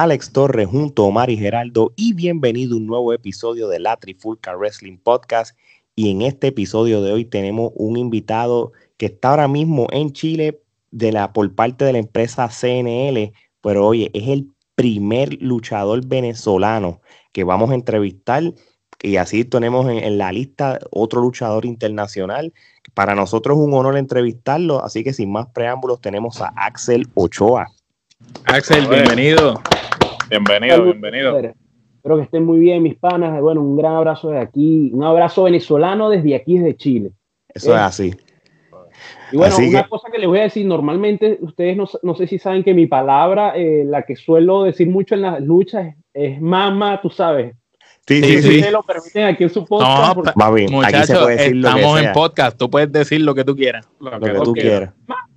Alex Torres junto a Omar y Geraldo y bienvenido a un nuevo episodio de la Trifulca Wrestling Podcast. Y en este episodio de hoy tenemos un invitado que está ahora mismo en Chile de la, por parte de la empresa CNL, pero oye, es el primer luchador venezolano que vamos a entrevistar y así tenemos en, la lista otro luchador internacional. Para nosotros es un honor entrevistarlo, así que sin más preámbulos tenemos a Axel Ochoa. Axel, bienvenido. Bienvenido, bienvenido. Espero que estén muy bien, mis panas. Bueno, un gran abrazo de aquí, un abrazo venezolano desde aquí, desde Chile. Eso es así. Y bueno, una cosa que les voy a decir, normalmente ustedes no, sé si saben que mi palabra, eh, la que suelo decir mucho en las luchas, es, es mama, tú sabes, Sí, sí, sí. lo permiten aquí en su podcast. No, va bien. aquí se puede decir lo que estamos en podcast. Tú puedes decir lo que tú quieras. Lo, que, tú quieras. ¡Más huevos!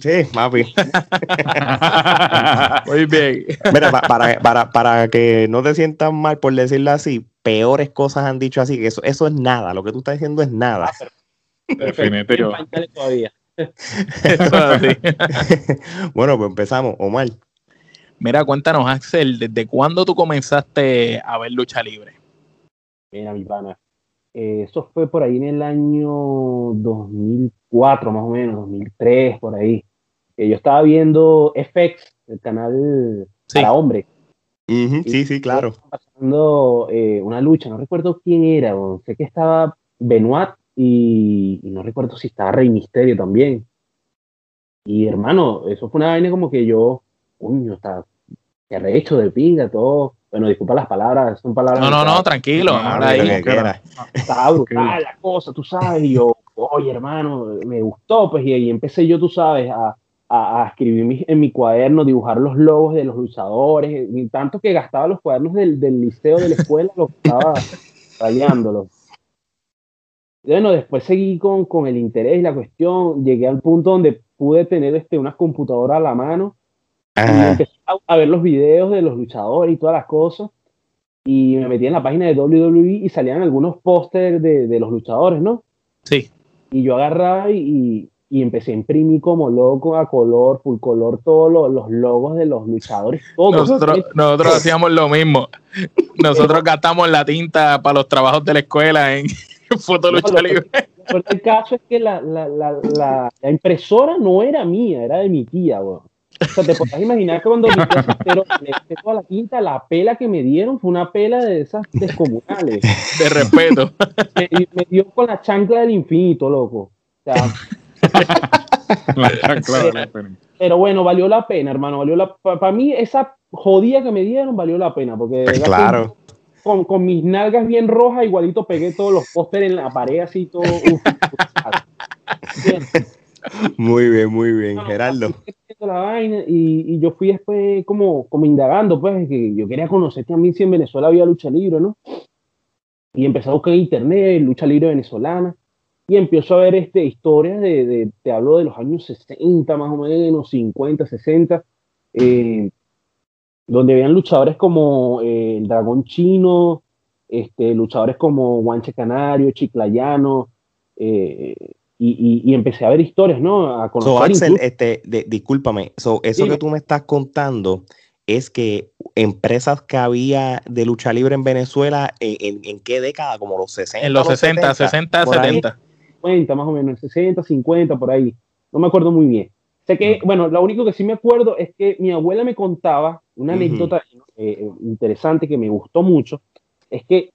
Sí, papi. Muy bien. Mira, para, para, para que no te sientas mal por decirlo así, peores cosas han dicho así, que eso, eso es nada. Lo que tú estás diciendo es nada. Ah, Definitivo. todavía. Bueno, pues empezamos. Omar. Mira, cuéntanos, Axel, ¿desde cuándo tú comenzaste a ver lucha libre? Mira, mi pana. Eh, eso fue por ahí en el año 2004, más o menos, 2003, por ahí. Eh, yo estaba viendo FX, el canal para hombres. sí, sí, claro. Pasando eh, una lucha, no recuerdo quién era, sé que estaba Benoit y, no recuerdo si estaba Rey Misterio también. Y hermano, eso fue una vaina como que yo coño, está que rehecho de pinga, todo. Bueno, disculpa las palabras, son palabras. No, no, no, tranquilo. Ahora ahí, está brutal la cosa, tú sabes. Y yo, oye, hermano, me gustó, pues, y ahí empecé yo, tú sabes, a, a, escribir en mi cuaderno, dibujar los logos de los luchadores, y tanto que gastaba los cuadernos del, del liceo de la escuela, los estaba rayándolos. Bueno, después seguí con, con el interés y la cuestión, llegué al punto donde pude tener este, una computadora a la mano empecé a, ver los videos de los luchadores y todas las cosas. Y me metí en la página de WWE y salían algunos pósters de, de, los luchadores, ¿no? Sí. Y yo agarraba y, y, empecé a imprimir como loco a color, full color, todos los, logos de los luchadores. Todos. Nosotros, nosotros hacíamos lo mismo. Nosotros gastamos la tinta para los trabajos de la escuela en fotolucha libre. El caso es que la, la, la, la, impresora no era mía, era de mi tía, weón. O sea, te podrás imaginar que cuando pero toda la quinta, la pela que me dieron fue una pela de esas descomunales. De respeto. Me, me dio con la chancla del infinito, loco. O sea, la chancla del infinito. Pero bueno, valió la pena, hermano. Valió la, para mí, esa jodida que me dieron valió la pena. Porque pues claro. Con, con, mis nalgas bien rojas, igualito pegué todos los pósteres en la pared, así todo. Uf, muy bien, muy bien, Gerardo. La vaina y, y, yo fui después como, como indagando, pues, que yo quería conocer también si en Venezuela había lucha libre, ¿no? Y empecé a buscar en internet, lucha libre venezolana, y empiezo a ver este, historias de, de, te hablo de los años 60 más o menos, 50, 60, eh, donde veían luchadores como eh, el Dragón Chino, este, luchadores como Guanche Canario, Chiclayano, eh, y, empecé a ver historias, ¿no? A conocer. So, Axel, este, discúlpame, so, eso que tú me estás contando es que empresas que había de lucha libre en Venezuela, ¿en, en, qué década? Como los 60. En los, 60, 60, 70. 50 más o menos, 60, 50, por ahí. No me acuerdo muy bien. Sé que, bueno, lo único que sí me acuerdo es que mi abuela me contaba una anécdota eh, interesante que me gustó mucho. Es que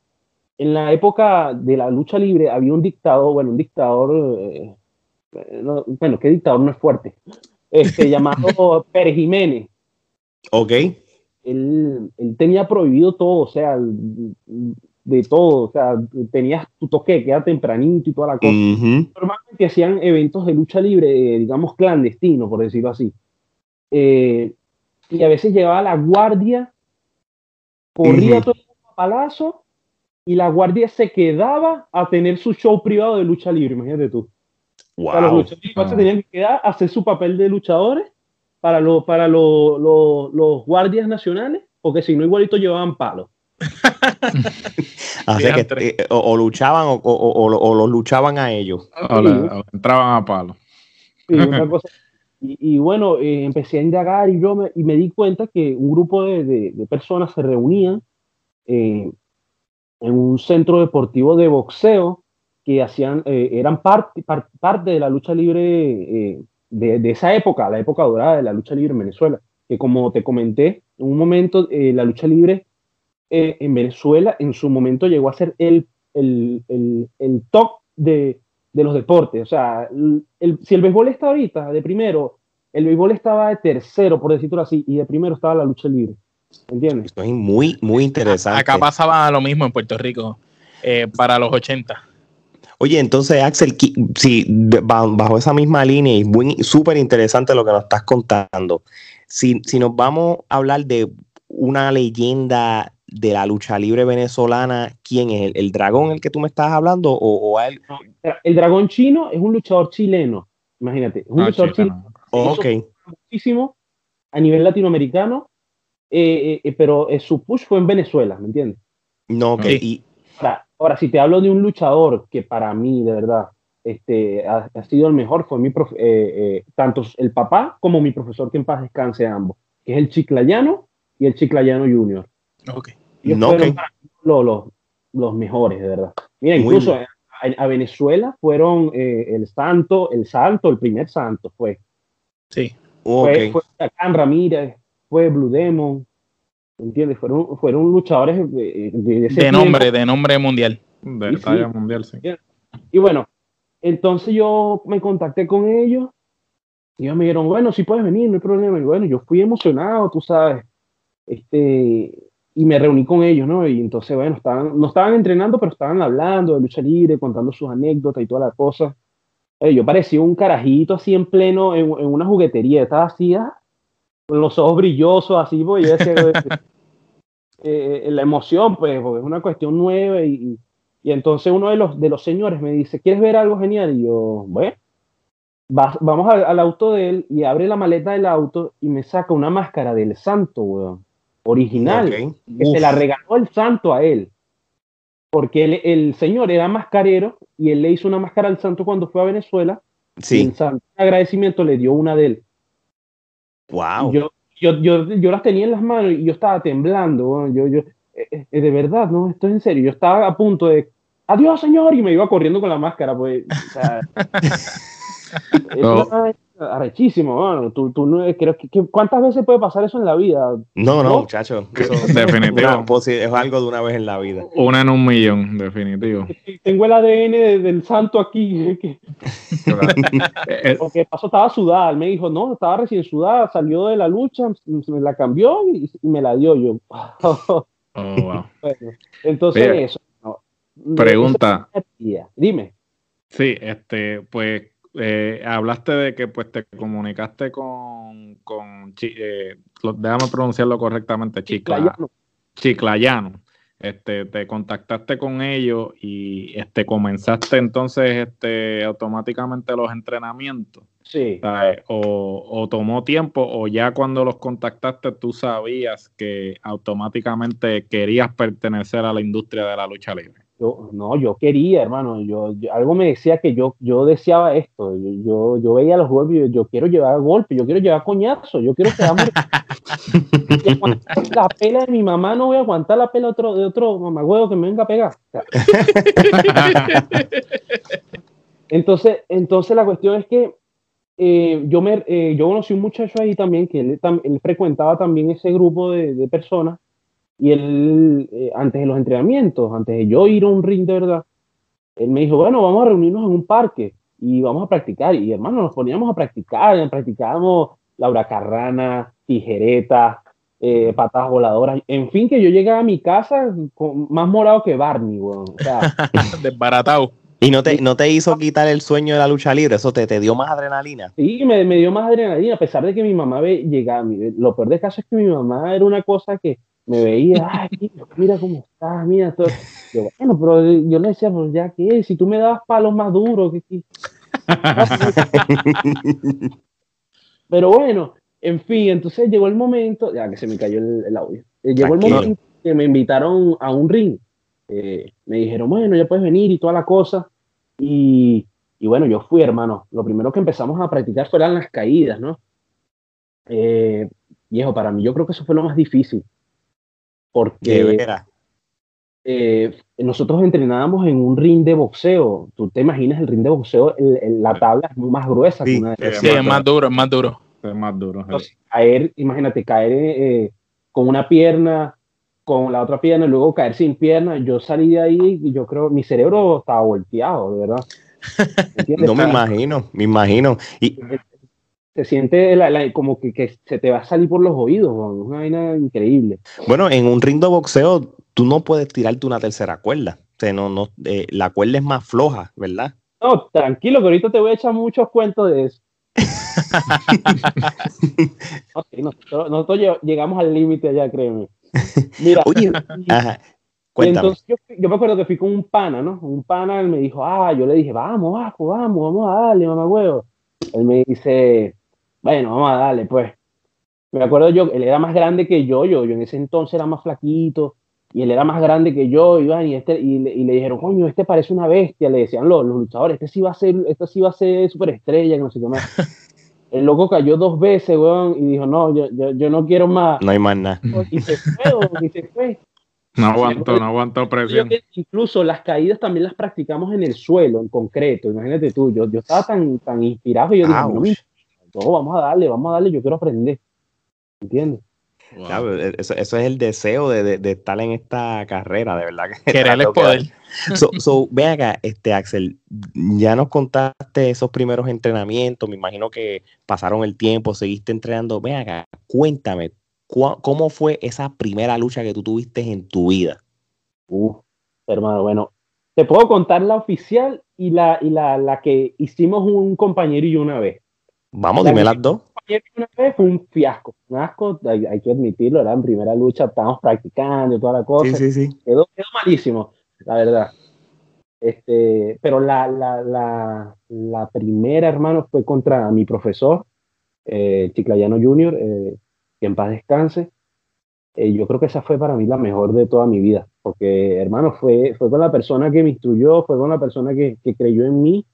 en la época de la lucha libre había un dictador, bueno, un dictador, eh, bueno, ¿qué dictador no es fuerte? Este, llamado Pérez Jiménez. Ok. Él, él, tenía prohibido todo, o sea, de todo, o sea, tenías tu toque que era tempranito y toda la cosa. Normalmente hacían eventos de lucha libre, eh, digamos, clandestino, por decirlo así. Eh, y a veces llevaba la guardia, corría todo el palazo y la guardia se quedaba a tener su show privado de lucha libre, imagínate tú. Wow. los luchadores se tenían que quedar a hacer su papel de luchadores para, lo, para lo, los guardias nacionales, porque si no, igualito llevaban palos. Así que eh, o, luchaban o, o, los luchaban a ellos. O, entraban a palos. Sí, una cosa Y, bueno, eh, empecé a indagar y yo me, y me di cuenta que un grupo de, de, personas se reunían eh, en un centro deportivo de boxeo que hacían, eh, eran parte, parte de la lucha libre de, de, esa época, la época dorada de la lucha libre en Venezuela. Que como te comenté, en un momento la lucha libre en Venezuela en su momento llegó a ser el, el, el, el top de, de los deportes. O sea, si el béisbol está ahorita de primero, el béisbol estaba de tercero, por decirlo así, y de primero estaba la lucha libre. ¿Entiendes? Esto es muy, muy interesante. Acá pasaba lo mismo en Puerto Rico eh, para los 80. Oye, entonces, Axel, si bajo esa misma línea, y muy súper interesante lo que nos estás contando. Si, si nos vamos a hablar de una leyenda de la lucha libre venezolana, ¿quién es? ¿El, dragón el que tú me estás hablando? ¿O, el dragón chino es un luchador chileno, imagínate. Es un ah, luchador chileno. ok. Muchísimo a nivel latinoamericano, eh, eh, pero eh, su push fue en Venezuela, ¿me entiendes? No, ok. Y... Ahora, si te hablo de un luchador que para mí, de verdad, este, ha, sido el mejor, fue mi tanto el papá como mi profesor, que en paz descanse ambos, que es el Chiclayano y el Chiclayano Junior. Ok no, los, los, mejores, de verdad. Mira, incluso a, Venezuela fueron eh, el santo, el santo, el primer santo fue. Sí. Fue, fue Ramírez, fue Blue Demon, ¿entiendes? Fueron, fueron luchadores de, de, nombre, de nombre mundial. De talla mundial, sí. Y bueno, entonces yo me contacté con ellos y ellos me dijeron, bueno, si puedes venir, no hay problema. Y bueno, yo fui emocionado, tú sabes. Este, y me reuní con ellos, ¿no? Y entonces, bueno, estaban, no estaban entrenando, pero estaban hablando de lucha libre, contando sus anécdotas y toda la cosa. Eh, yo parecía un carajito así en pleno, en, una juguetería, estaba así, ah, los ojos brillosos, así, yo decía, eh, eh, la emoción, pues, porque es una cuestión nueva y, y, entonces uno de los, de los señores me dice, ¿quieres ver algo genial? Y yo, bueno, vamos al, al, auto de él y abre la maleta del auto y me saca una máscara del santo, weón original, que se la regaló el santo a él. Porque el, señor era mascarero y él le hizo una máscara al santo cuando fue a Venezuela. Sí. Y en santo agradecimiento le dio una de él. Wow. Yo, yo, yo, yo, las tenía en las manos y yo estaba temblando. Yo, yo, eh, eh, de verdad, no, esto es en serio. Yo estaba a punto de, adiós, señor, y me iba corriendo con la máscara. Pues, o sea, arrechísimo, bueno, tú, tú no, creo que, ¿cuántas veces puede pasar eso en la vida? No, no, muchacho. definitivo. es algo de una vez en la vida. Una en un millón, definitivo. Tengo el ADN del santo aquí. Que, porque pasó, estaba sudada. Él me dijo, no, estaba recién sudada, salió de la lucha, me la cambió y, me la dio yo. oh, wow. entonces eso. pregunta. Dime. Sí, este, pues eh, hablaste de que pues te comunicaste con, con eh, déjame pronunciarlo correctamente, Chiclayano. Chiclayano. Este, te contactaste con ellos y este, comenzaste entonces este, automáticamente los entrenamientos. Sí. O, o, tomó tiempo o ya cuando los contactaste tú sabías que automáticamente querías pertenecer a la industria de la lucha libre. Yo, no, yo quería, hermano. Yo, algo me decía que yo, yo deseaba esto. Yo, yo, veía los golpes y yo, quiero llevar golpes, yo quiero llevar coñazo, yo quiero quedarme. la pela de mi mamá, no voy a aguantar la pela de otro, de otro mamagüevo que me venga a pegar. entonces, entonces la cuestión es que eh, yo, me, eh, yo conocí un muchacho ahí también que él, él frecuentaba también ese grupo de, de personas y él, eh, antes de los entrenamientos, antes de yo ir a un ring de verdad, él me dijo, bueno, vamos a reunirnos en un parque y vamos a practicar. Y hermano, nos poníamos a practicar, practicábamos Laura Carrana, tijereta, eh, patas voladoras. En fin, que yo llegaba a mi casa con, más morado que Barney, weón. O sea, desbaratado. ¿Y no te, no te hizo quitar el sueño de la lucha libre? ¿Eso te, te dio más adrenalina? Sí, me, me dio más adrenalina, a pesar de que mi mamá ve, llegaba. Lo peor de caso es que mi mamá era una cosa que me veía, ay, mira cómo estás, mira todo. Yo, bueno, pero yo le decía, pues ya que si tú me dabas palos más duros, que Pero bueno, en fin, entonces llegó el momento, ya que se me cayó el, audio, eh, llegó el momento que me invitaron a un ring. Eh, me dijeron, bueno, ya puedes venir y toda la cosa. Y, Y bueno, yo fui, hermano. Lo primero que empezamos a practicar fueron las caídas, ¿no? Eh, viejo, para mí yo creo que eso fue lo más difícil. Porque eh, nosotros entrenábamos en un ring de boxeo. Tú te imaginas el ring de boxeo, la tabla es más gruesa. Sí, es más duro, es más duro. Es más duro. caer, imagínate, caer eh, con una pierna, con la otra pierna y luego caer sin pierna. Yo salí de ahí y yo creo, mi cerebro estaba volteado, de verdad. no me imagino, me imagino. Y se siente como que, se te va a salir por los oídos, una vaina increíble. Bueno, en un ring de boxeo tú no puedes tirarte una tercera cuerda. O no, no, eh, la cuerda es más floja, ¿verdad? No, tranquilo, que ahorita te voy a echar muchos cuentos de eso. nosotros, llegamos al límite allá, créeme. Mira, entonces yo, me acuerdo que fui con un pana, ¿no? Un pana, él me dijo, ah, yo le dije, vamos, vamos, vamos, vamos a darle, mamá huevo. Él me dice, bueno, vamos a darle, pues. Me acuerdo yo, él era más grande que yo, yo, yo en ese entonces era más flaquito, y él era más grande que yo, Iván, y, este, y, le, y le dijeron, coño, este parece una bestia, le decían los, los luchadores, este sí va a ser, este sí va a ser superestrella, que no sé qué más. El loco cayó dos veces, weón, y dijo, no, yo, yo, yo no quiero más. No hay más nada. Y se fue, y se fue. No aguantó, no aguantó presión. Incluso las caídas también las practicamos en el suelo, en concreto. Imagínate tú, yo, yo estaba tan, tan inspirado y yo dije, no, vamos a darle, vamos a darle, yo quiero aprender. ¿Entiendes? E, eso, es el deseo de, de, estar en esta carrera, de verdad. Que Querer poder. So, so, ve acá, este, Axel, ya nos contaste esos primeros entrenamientos, me imagino que pasaron el tiempo, seguiste entrenando. Ve acá, cuéntame, ¿cómo fue esa primera lucha que tú tuviste en tu vida? Uh, hermano, bueno, te puedo contar la oficial y la, y la, la que hicimos un compañero y una vez. Vamos, dime las dos una vez fue un fiasco, un asco, hay, que admitirlo, era en primera lucha, estábamos practicando toda la cosa. Sí, sí, sí. Quedó, quedó malísimo, la verdad. Este, pero la, la, la, la, primera, hermano, fue contra mi profesor, eh, Chiclayano Jr., eh, que en paz descanse. Eh, yo creo que esa fue para mí la mejor de toda mi vida, porque, hermano, fue, fue con la persona que me instruyó, fue con la persona que, que creyó en mí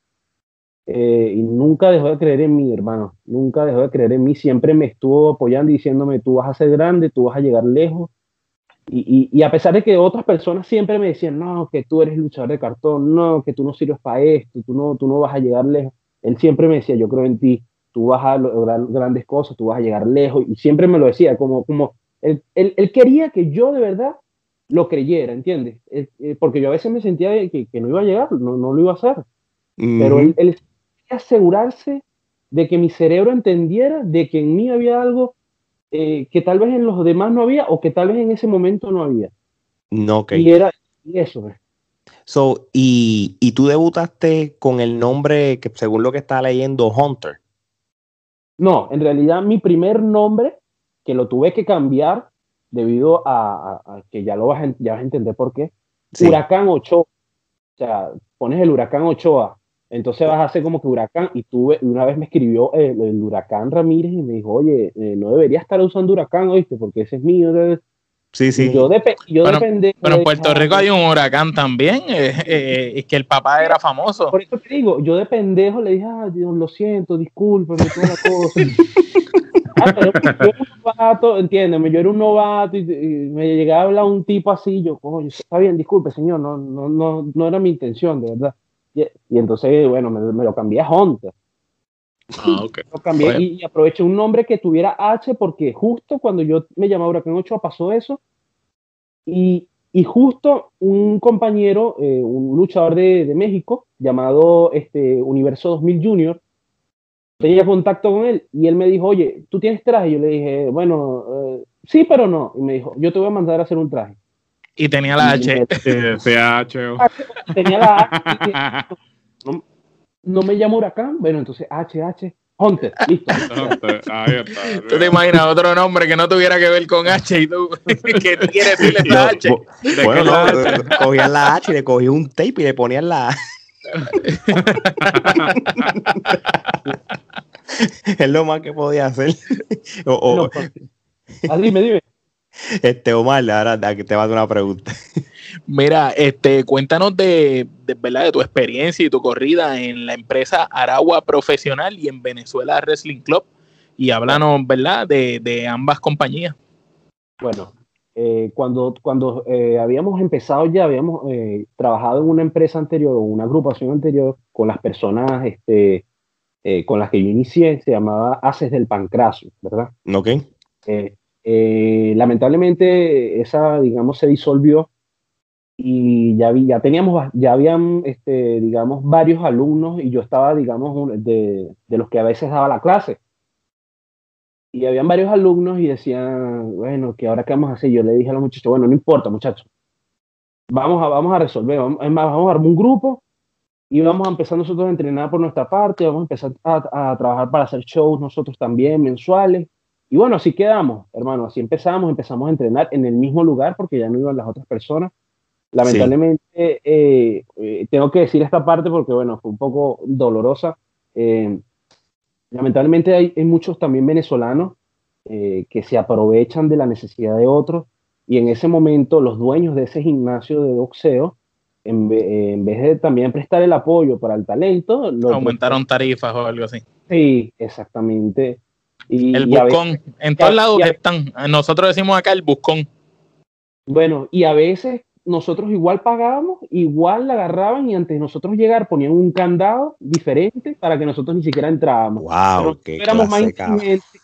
eh, y nunca dejó de creer en mí, hermano. Nunca dejó de creer en mí. Siempre me estuvo apoyando y diciéndome, tú vas a ser grande, tú vas a llegar lejos. Y, y, a pesar de que otras personas siempre me decían, no, que tú eres luchador de cartón, no, que tú no sirves para esto, tú no, tú no vas a llegar lejos. Él siempre me decía, yo creo en ti, tú vas a lograr grandes cosas, tú vas a llegar lejos. Y siempre me lo decía, como, como él, él, quería que yo de verdad lo creyera, ¿entiendes? Eh, porque yo a veces me sentía que, que, no iba a llegar, no, no lo iba a hacer. Pero él, él, asegurarse de que mi cerebro entendiera de que en mí había algo eh, que tal vez en los demás no había o que tal vez en ese momento no había. No, Y era eso. So, y, y, tú debutaste con el nombre que según lo que está leyendo, Hunter. No, en realidad mi primer nombre, que lo tuve que cambiar debido a, que ya lo vas a, ya vas a entender por qué, Huracán Ochoa. O sea, pones el Huracán Ochoa entonces vas a hacer como que huracán. Y tuve, una vez me escribió el, huracán Ramírez y me dijo, oye, eh, no debería estar usando huracán, ¿oíste? Porque ese es mío. Sí, sí. yo, yo pero, Pero en Puerto Rico hay un huracán también. Eh, eh, es que el papá era famoso. Por eso te digo, yo de pendejo le dije, ah, Dios, lo siento, discúlpeme, toda la cosa. ah, pero yo era un novato, entiéndeme, yo era un novato y, me llegaba a hablar un tipo así, yo, coño, está bien, disculpe, señor, no, no, no, no era mi intención, de verdad. Y, entonces, bueno, me, lo cambié a Hunter. Ah, okay. Lo cambié y, aproveché un nombre que tuviera H porque justo cuando yo me llamaba Huracán 8 pasó eso. Y, y justo un compañero, eh, un luchador de, de, México llamado este, Universo 2000 Junior, tenía contacto con él y él me dijo, oye, ¿tú tienes traje? Y yo le dije, bueno, eh, sí, pero no. Y me dijo, yo te voy a mandar a hacer un traje. Y tenía la H. Tenía la H. No, me llamo Huracán. Bueno, entonces HH. Hunter, listo. ¿Tú te imaginas otro nombre que no tuviera que ver con H y tú que quieres decirle esta H? Bueno, no, cogían la H y le cogí un tape y le ponían la es lo más que podía hacer. O, ah, dime, dime. Este, Omar, ahora te va a dar una pregunta. Mira, este, cuéntanos de, ¿verdad? de tu experiencia y tu corrida en la empresa Aragua Profesional y en Venezuela Wrestling Club. Y háblanos, ¿verdad?, de, ambas compañías. Bueno, eh, cuando, cuando eh, habíamos empezado ya, habíamos eh, trabajado en una empresa anterior o una agrupación anterior con las personas este, con las que yo inicié, se llamaba Haces del Pancraso, ¿verdad? Ok. Lamentablemente esa, digamos, se disolvió y ya, ya teníamos, ya habían, este, digamos, varios alumnos y yo estaba, digamos, de, de, los que a veces daba la clase. Y habían varios alumnos y decían, bueno, ¿qué ahora qué vamos a hacer? Yo le dije a los muchachos, bueno, no importa, muchachos, vamos a, vamos a resolver, vamos, vamos a armar un grupo y vamos a empezar nosotros a entrenar por nuestra parte, vamos a empezar a, a trabajar para hacer shows nosotros también mensuales. Y bueno, así quedamos, hermano, así empezamos, empezamos a entrenar en el mismo lugar porque ya no iban las otras personas Lamentablemente, eh, eh, tengo que decir esta parte porque, bueno, fue un poco dolorosa. Eh, lamentablemente hay, muchos también venezolanos que se aprovechan de la necesidad de otros y en ese momento los dueños de ese gimnasio de boxeo, en, vez de también prestar el apoyo para el talento, aumentaron tarifas o algo así. Sí, exactamente. Y, el buscón, en todos lados están, nosotros decimos acá el buscón. Bueno, y a veces nosotros igual pagábamos, igual la agarraban y antes de nosotros llegar ponían un candado diferente para que nosotros ni siquiera entrábamos. Wow, éramos más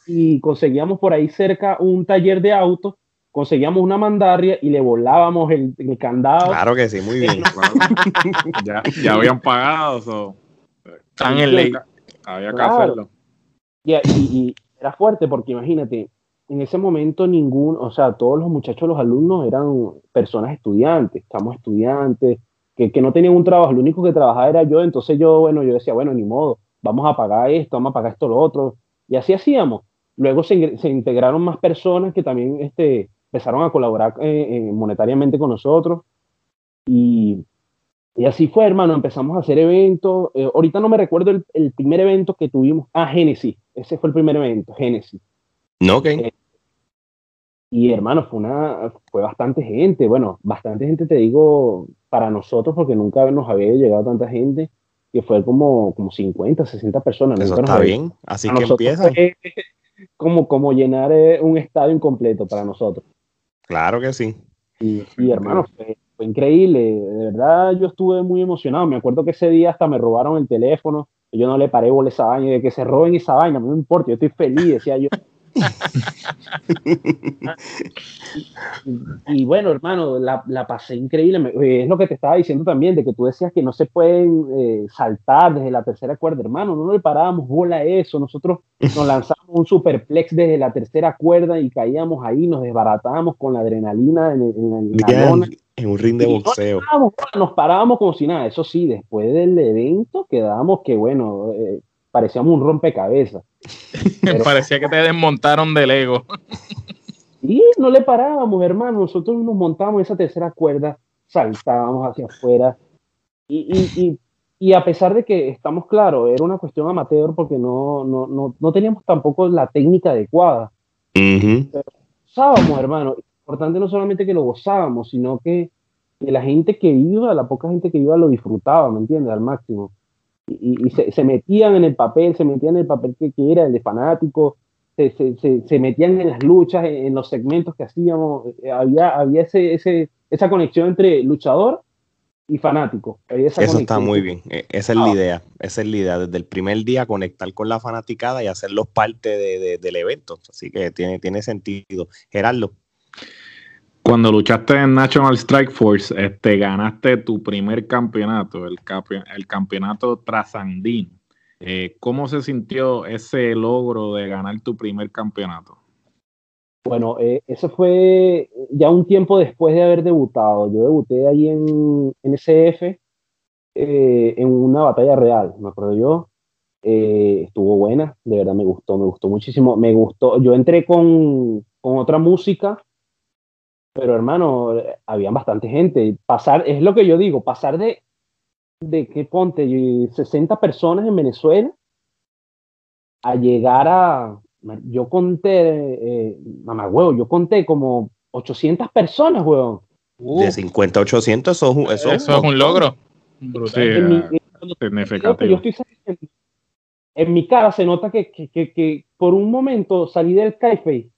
y conseguíamos por ahí cerca un taller de autos, conseguíamos una mandarria y le volábamos el, candado. Claro que sí, muy bien. ya, ya, habían pagado, están en ley. Había que hacerlo. y era fuerte porque imagínate, en ese momento ningún, o sea, todos los muchachos, los alumnos eran personas estudiantes, estamos estudiantes, que, no tenían un trabajo, lo único que trabajaba era yo, entonces yo, bueno, yo decía, bueno, ni modo, vamos a pagar esto, vamos a pagar esto, lo otro, y así hacíamos. Luego se, se integraron más personas que también este, empezaron a colaborar eh, eh, monetariamente con nosotros, y, y, así fue, hermano, empezamos a hacer eventos, eh, ahorita no me recuerdo el, el, primer evento que tuvimos, ah, Génesis, ese fue el primer evento, Génesis. No, ok. Y hermano, fue, una, fue bastante gente, bueno, bastante gente te digo para nosotros porque nunca nos había llegado tanta gente, que fue como, como 50, 60 personas. Eso está bien, así que empieza. Como, como llenar eh, un estadio incompleto para nosotros. Claro que sí. Y, hermano, fue, increíble, de verdad yo estuve muy emocionado, me acuerdo que ese día hasta me robaron el teléfono, yo no le paré bola esa vaina, de que se roben esa vaina, no me importa, yo estoy feliz, decía yo. y, bueno, hermano, la, la, pasé increíble. Eh, es lo que te estaba diciendo también, de que tú decías que no se pueden eh, saltar desde la tercera cuerda, hermano. No le parábamos bola a eso. Nosotros nos lanzamos un superplex desde la tercera cuerda y caíamos ahí, nos desbaratábamos con la adrenalina en, en, un ring de boxeo. Nos parábamos, como si nada. Eso sí, después del evento quedábamos que, bueno, eh, parecíamos un rompecabezas. Parecía que te desmontaron del ego. y no le parábamos, hermano. Nosotros nos montamos esa tercera cuerda, saltábamos hacia afuera. Y, a pesar de que estamos claros, era una cuestión amateur porque no, no, teníamos tampoco la técnica adecuada. Pero gozábamos, hermano. Importante no solamente que lo gozábamos, sino que, que la gente que iba, la poca gente que iba, lo disfrutaba, ¿me entiendes? Al máximo y, se, metían en el papel, se metían en el papel que, era el de fanático, se, se, metían en las luchas, en, los segmentos que hacíamos, eh, había, había ese, ese, esa conexión entre luchador y fanático. Eso está muy bien, e, esa es la ah. idea, esa es la idea, desde el primer día conectar con la fanaticada y hacerlos parte de, del evento, así que tiene, tiene sentido. Gerardo. Cuando luchaste en National Strike Force, este, ganaste tu primer campeonato, el, campeonato trasandino. Eh, ¿Cómo se sintió ese logro de ganar tu primer campeonato? Bueno, eh, eso fue ya un tiempo después de haber debutado. Yo debuté ahí en, en SF eh, en una batalla real, me acuerdo yo. estuvo buena, de verdad me gustó, me gustó muchísimo. Me gustó, yo entré con, con otra música pero hermano, había bastante gente. Pasar, es lo que yo digo, pasar de, de que ponte 60 personas en Venezuela a llegar a, yo conté, eh, mamá huevo, yo conté como 800 personas, huevón. de 50 a 800, eso, eso, eso es un logro. Sí, en, mi, significativo. en mi cara se nota que, que, que, por un momento salí del café.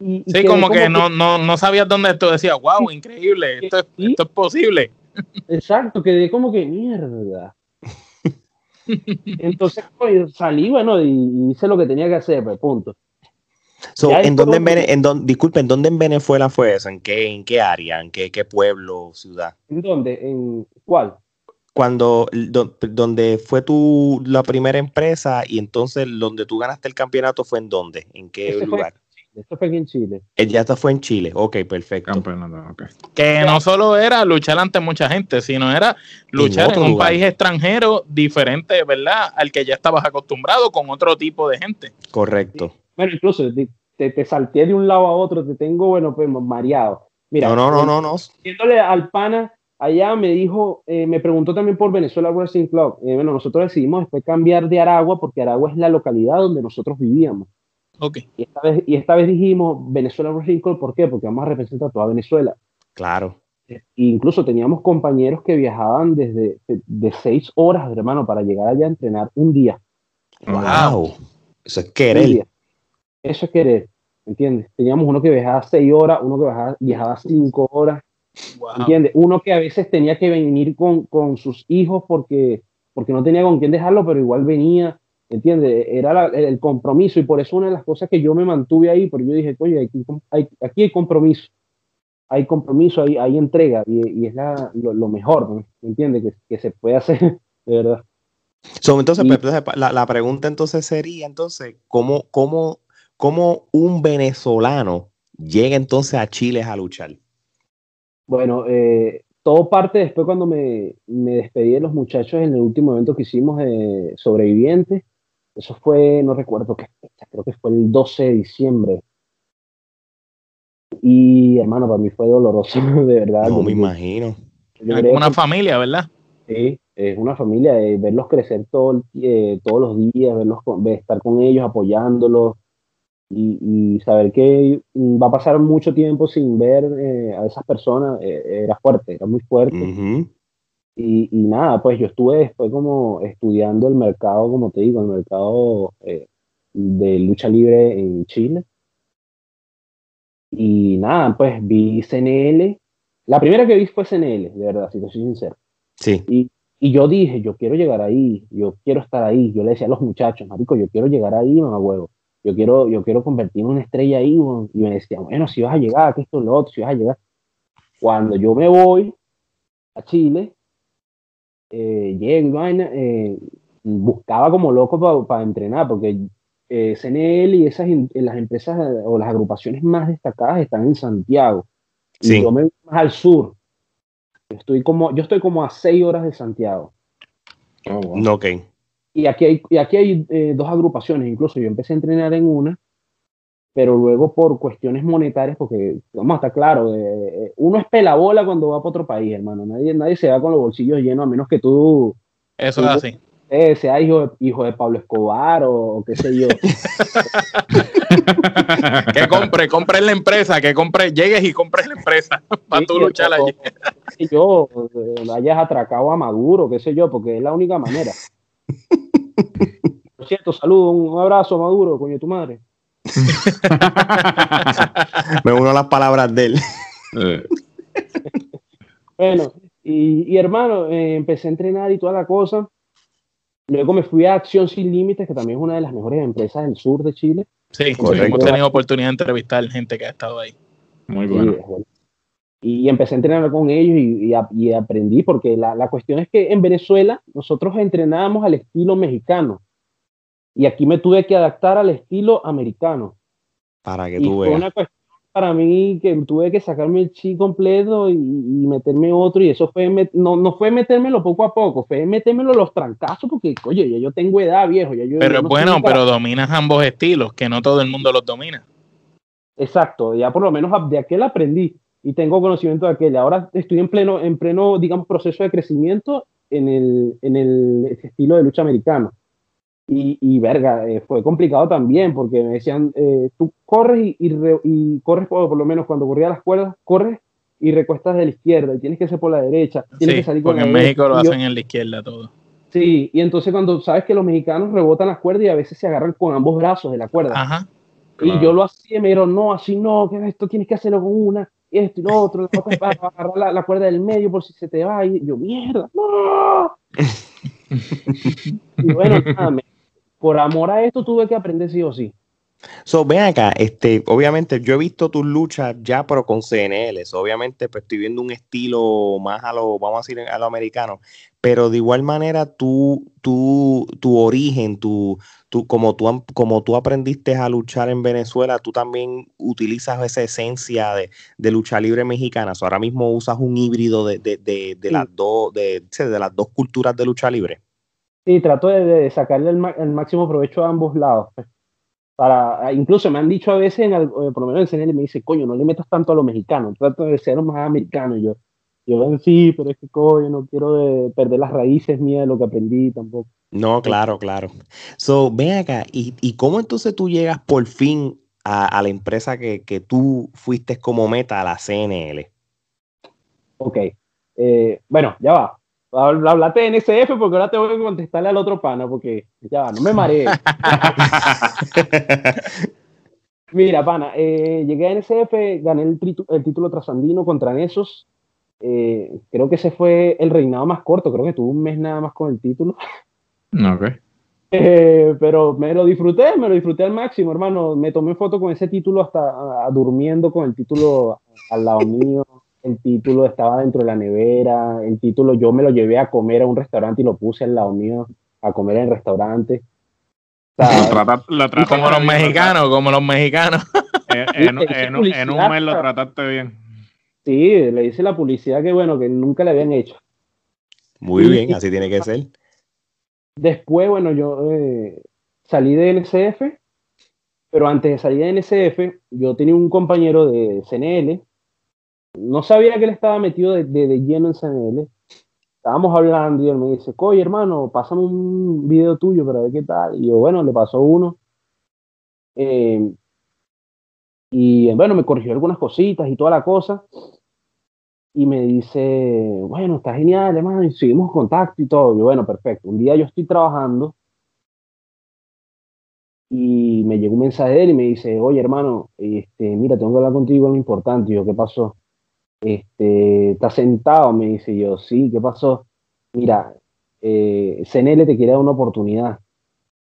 Y, sí, como, que, no, no, no sabías dónde esto decía, wow, increíble, esto es, esto es posible. Exacto, quedé como que mierda. Entonces pues, salí, bueno, y hice lo que tenía que hacer, pues punto. ¿en dónde en, en disculpen, ¿dónde en Venezuela fue eso? ¿En qué, en qué área? ¿En qué, qué pueblo, ciudad? ¿En dónde? ¿En cuál? Cuando, donde fue tu, la primera empresa y entonces donde tú ganaste el campeonato fue en dónde? ¿En qué lugar? Esto fue aquí en Chile. Eh, ya esto fue en Chile. Ok, perfecto. Que no solo era luchar ante mucha gente, sino era luchar en, un país extranjero diferente, ¿verdad? Al que ya estabas acostumbrado con otro tipo de gente. Correcto. Bueno, incluso te, te, salté de un lado a otro, te tengo, bueno, pues mareado. Mira, no, no, no, no, no. Yéndole al pana, allá me dijo, eh, me preguntó también por Venezuela Wrestling Club. Eh, bueno, nosotros decidimos después cambiar de Aragua porque Aragua es la localidad donde nosotros vivíamos. Okay. Y esta vez, y esta vez dijimos Venezuela Wrestling Club, ¿por qué? Porque vamos a representar a toda Venezuela. Claro. E incluso teníamos compañeros que viajaban desde de, seis horas, hermano, para llegar allá a entrenar un día. Wow. Eso es querer. Eso es querer, ¿entiendes? Teníamos uno que viajaba seis horas, uno que viajaba, viajaba cinco horas, ¿entiendes? Uno que a veces tenía que venir con, con sus hijos porque, porque no tenía con quién dejarlo, pero igual venía ¿entiendes? Era el compromiso y por eso una de las cosas que yo me mantuve ahí, porque yo dije, oye, aquí hay, aquí hay compromiso, hay compromiso, hay, hay entrega y, y es la, lo, mejor, ¿me entiendes? Que, que, se puede hacer, de verdad. entonces, pues, la, la, pregunta entonces sería, entonces, ¿cómo, cómo, cómo un venezolano llega entonces a Chile a luchar? Bueno, eh, todo parte después cuando me, me, despedí de los muchachos en el último evento que hicimos de Sobrevivientes. Eso fue, no recuerdo qué creo que fue el 12 de diciembre. Y hermano, para mí fue doloroso, de verdad. No me imagino. Es una familia, ¿verdad? Sí, es una familia, verlos crecer todo, eh, todos los días, verlos estar con ellos, apoyándolos y, saber que va a pasar mucho tiempo sin ver eh, a esas personas eh, era fuerte, era muy fuerte. Y, nada, pues yo estuve después como estudiando el mercado, como te digo, el mercado eh, de lucha libre en Chile. Y nada, pues vi CNL. La primera que vi fue CNL, de verdad, si te soy sincero. Sí. Y, y yo dije, yo quiero llegar ahí, yo quiero estar ahí. Yo le decía a los muchachos, marico, yo quiero llegar ahí, mamá huevo. Yo quiero, yo quiero convertirme en una estrella ahí. Y me decían, bueno, si vas a llegar, que esto es lo otro, si vas a llegar. Cuando yo me voy a Chile, eh, llego eh, buscaba como loco para entrenar, porque eh, CNL y esas las empresas o las agrupaciones más destacadas están en Santiago. Y yo me voy más al sur. Estoy como, yo estoy como a seis horas de Santiago. Oh, Ok. Y aquí hay, y aquí hay eh, dos agrupaciones, incluso yo empecé a entrenar en una pero luego por cuestiones monetarias, porque vamos a estar claro, eh, uno es pelabola cuando va para otro país, hermano. Nadie, nadie se va con los bolsillos llenos, a menos que tú. Eso es así. Eh, sea hijo de, hijo de Pablo Escobar o, qué sé yo. que compre, compre en la empresa, que compre, llegues y compres la empresa para tú luchar allí. Y yo eh, hayas atracado a Maduro, qué sé yo, porque es la única manera. Por cierto, saludo, un abrazo a Maduro, coño, tu madre. Me uno a las palabras de él. Bueno, y, hermano, eh, empecé a entrenar y toda la cosa. Luego me fui a Acción Sin Límites, que también es una de las mejores empresas del sur de Chile. Sí, hemos tenido oportunidad de entrevistar gente que ha estado ahí. Muy bueno. Y empecé a entrenar con ellos y, aprendí, porque la, la, cuestión es que en Venezuela nosotros entrenábamos al estilo mexicano. Y aquí me tuve que adaptar al estilo americano. Para que tú veas. Fue una cuestión para mí que tuve que sacarme el chi completo y, meterme otro. Y eso fue, no, no fue metérmelo poco a poco, fue metérmelo los trancazos, porque, oye, ya yo tengo edad, viejo. Ya yo, pero bueno, pero dominas ambos estilos, que no todo el mundo los domina. Exacto, ya por lo menos de aquel aprendí y tengo conocimiento de aquel. Ahora estoy en pleno, en pleno digamos, proceso de crecimiento en el, en el estilo de lucha americano. Y, y verga, eh, fue complicado también porque me decían, eh, tú corres y, y, corres por, lo menos cuando corría las cuerdas, corres y recuestas de la izquierda y tienes que ser por la derecha. Tienes que salir porque en México lo hacen en la izquierda todo. Sí, y entonces cuando sabes que los mexicanos rebotan las cuerdas y a veces se agarran con ambos brazos de la cuerda. Ajá. Y yo lo hacía y me dijeron, no, así no, que esto tienes que hacerlo con una, esto y lo otro, para agarrar la, cuerda del medio por si se te va. Y yo, mierda, no. y bueno, nada, por amor a esto tuve que aprender sí o sí. So, ven acá, este, obviamente yo he visto tus luchas ya, pero con CNL. obviamente, pues estoy viendo un estilo más a lo, vamos a decir, a lo americano. Pero de igual manera, tú, tú, tu origen, tu, tú, como, tú, como tú aprendiste a luchar en Venezuela, tú también utilizas esa esencia de, de lucha libre mexicana. ahora mismo usas un híbrido de, de, de, las dos, de, de las dos culturas de lucha libre. Sí, trato de, sacarle el, el máximo provecho a ambos lados. Pues para, incluso me han dicho a veces, en el, eh, por lo menos en CNL, me dice, coño, no le metas tanto a los mexicanos, trato de ser más americano. Yo, yo, sí, pero es que, coño, no quiero perder las raíces mías de lo que aprendí tampoco. No, claro, claro. So, ven acá, ¿y, y cómo entonces tú llegas por fin a, la empresa que, que, tú fuiste como meta, a la CNL? Ok, eh, bueno, ya va. Hablate de NSF porque ahora tengo que contestarle al otro pana porque ya no me mareé. Mira, pana, eh, llegué a NSF, gané el, el título trasandino contra Nesos. Eh, creo que ese fue el reinado más corto, creo que tuve un mes nada más con el título. Ok. Eh, pero me lo disfruté, me lo disfruté al máximo, hermano. Me tomé foto con ese título hasta durmiendo con el título al lado mío el título estaba dentro de la nevera, el título yo me lo llevé a comer a un restaurante y lo puse al lado mío a comer en el restaurante. como los mexicanos, como los mexicanos. en, un mes lo trataste bien. Sí, le dice la publicidad que bueno, que nunca le habían hecho. Muy bien, así tiene que ser. Después, bueno, yo eh, salí de NCF, pero antes de salir de NCF, yo tenía un compañero de CNL no sabía que él estaba metido de, de, lleno en CNL. Estábamos hablando y él me dice, oye hermano, pásame un video tuyo para ver qué tal. Y yo, bueno, le pasó uno. Eh, y bueno, me corrigió algunas cositas y toda la cosa. Y me dice, bueno, está genial, hermano, y seguimos contacto y todo. Y yo, bueno, perfecto. Un día yo estoy trabajando y me llegó un mensaje de él y me dice, oye hermano, este, mira, tengo que hablar contigo algo importante. Y yo, ¿qué pasó? Este, ¿estás sentado? Me dice yo, sí, ¿qué pasó? Mira, eh, CNL te quiere dar una oportunidad.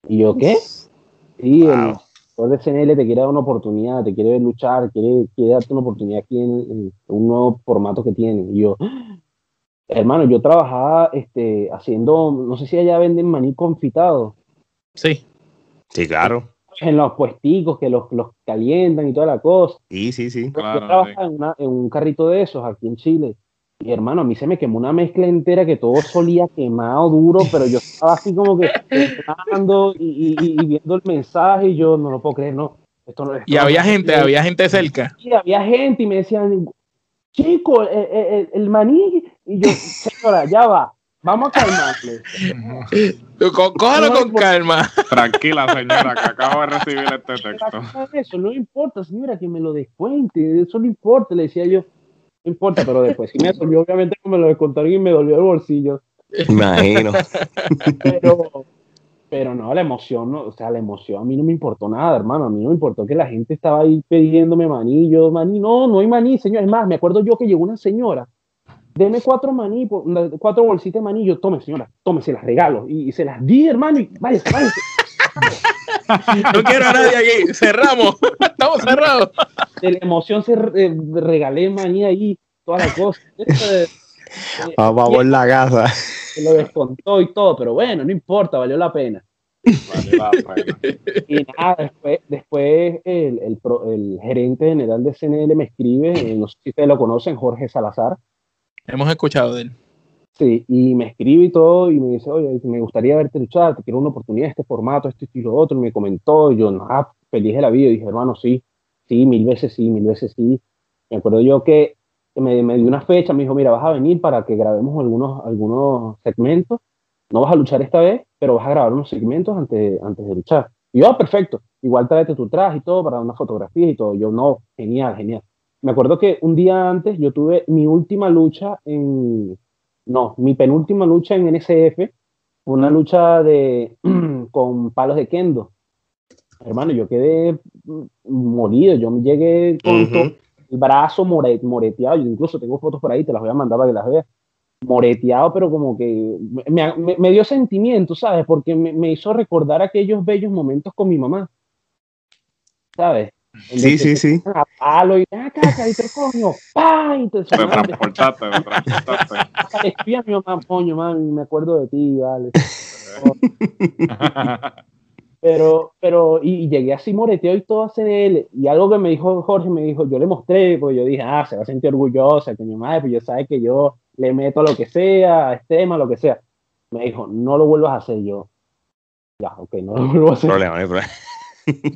Y yo, ¿qué? Sí, el de CNL te quiere dar una oportunidad, te quiere luchar, quiere, quiere darte una oportunidad aquí en, un nuevo formato que tiene. Y yo, hermano, yo trabajaba este, haciendo, no sé si allá venden maní confitado. Sí. Sí, claro en los puesticos que los, los calientan y toda la cosa. Sí, sí, sí. Yo, trabajaba en, un carrito de esos aquí en Chile. Y hermano, a mí se me quemó una mezcla entera que todo solía quemado duro, pero yo estaba así como que pensando y, y, viendo el mensaje y yo no lo puedo creer, no. Esto no y había gente, había gente cerca. Sí, había gente y me decían, chico, el, el, el maní. Y yo, señora, ya va, Vamos a calmarle. Cójalo con calma. Tranquila, señora, que acabo de recibir este texto. Eso no importa, señora, que me lo descuente. Eso no importa, le decía yo. No importa, pero después sí me dolió, obviamente, me lo descontaron y me dolió el bolsillo. Imagino. Pero, pero no, la emoción, no, o sea, la emoción a mí no me importó nada, hermano. A mí no me importó que la gente estaba ahí pidiéndome maní. Yo, maní, no, no hay maní, señor. Es más, me acuerdo yo que llegó una señora deme cuatro maní, cuatro bolsitas de maní, yo tome, señora, tome, se las regalo. Y, se las di, hermano, y váyase, váyase. no quiero a nadie aquí, cerramos, estamos cerrados. De la emoción se eh, regalé maní ahí, toda la cosa. Vamos a la casa. Se lo descontó y todo, pero bueno, no importa, valió la pena. y nada, después, después el, el, el, gerente general de CNL me escribe, eh, no sé si ustedes lo conocen, Jorge Salazar, Hemos escuchado de él. Sí, y me escribe y todo, y me dice, oye, me gustaría verte luchar, te quiero una oportunidad, este formato, este y lo otro, me comentó, y yo, ah, feliz de la vida, y dije, hermano, sí, sí, mil veces sí, mil veces sí. Me acuerdo yo que me, me dio una fecha, me dijo, mira, vas a venir para que grabemos algunos, algunos segmentos, no vas a luchar esta vez, pero vas a grabar unos segmentos antes, antes de luchar. Y yo, ah, perfecto, igual tráete tu traje y todo para una fotografía y todo. Yo, no, genial, genial. Me acuerdo que un día antes yo tuve mi última lucha en, no, mi penúltima lucha en NSF, una lucha de, con palos de kendo. Hermano, yo quedé molido, yo me llegué con el brazo moreteado, yo incluso tengo fotos por ahí, te las voy a mandar para que las veas moreteado, pero como que me, me, dio sentimiento, ¿sabes? Porque me, me, hizo recordar aquellos bellos momentos con mi mamá, ¿sabes? Sí, sí, sí. A palo y acá, ah, y te coño, ¡pah! Y te transportaste, me transportaste. Espía mi mamá, coño, man, me acuerdo de ti, vale. pero, pero, y, llegué así moreteado y todo a CNL, y algo que me dijo Jorge, me dijo, yo le mostré, pues yo dije, ah, se va a sentir orgullosa, que mi madre, pues yo sabe que yo le meto lo que sea, estema, lo que sea. Me dijo, no lo vuelvas a hacer yo. Ya, ok, no lo vuelvo a hacer. Problema, no hay problema.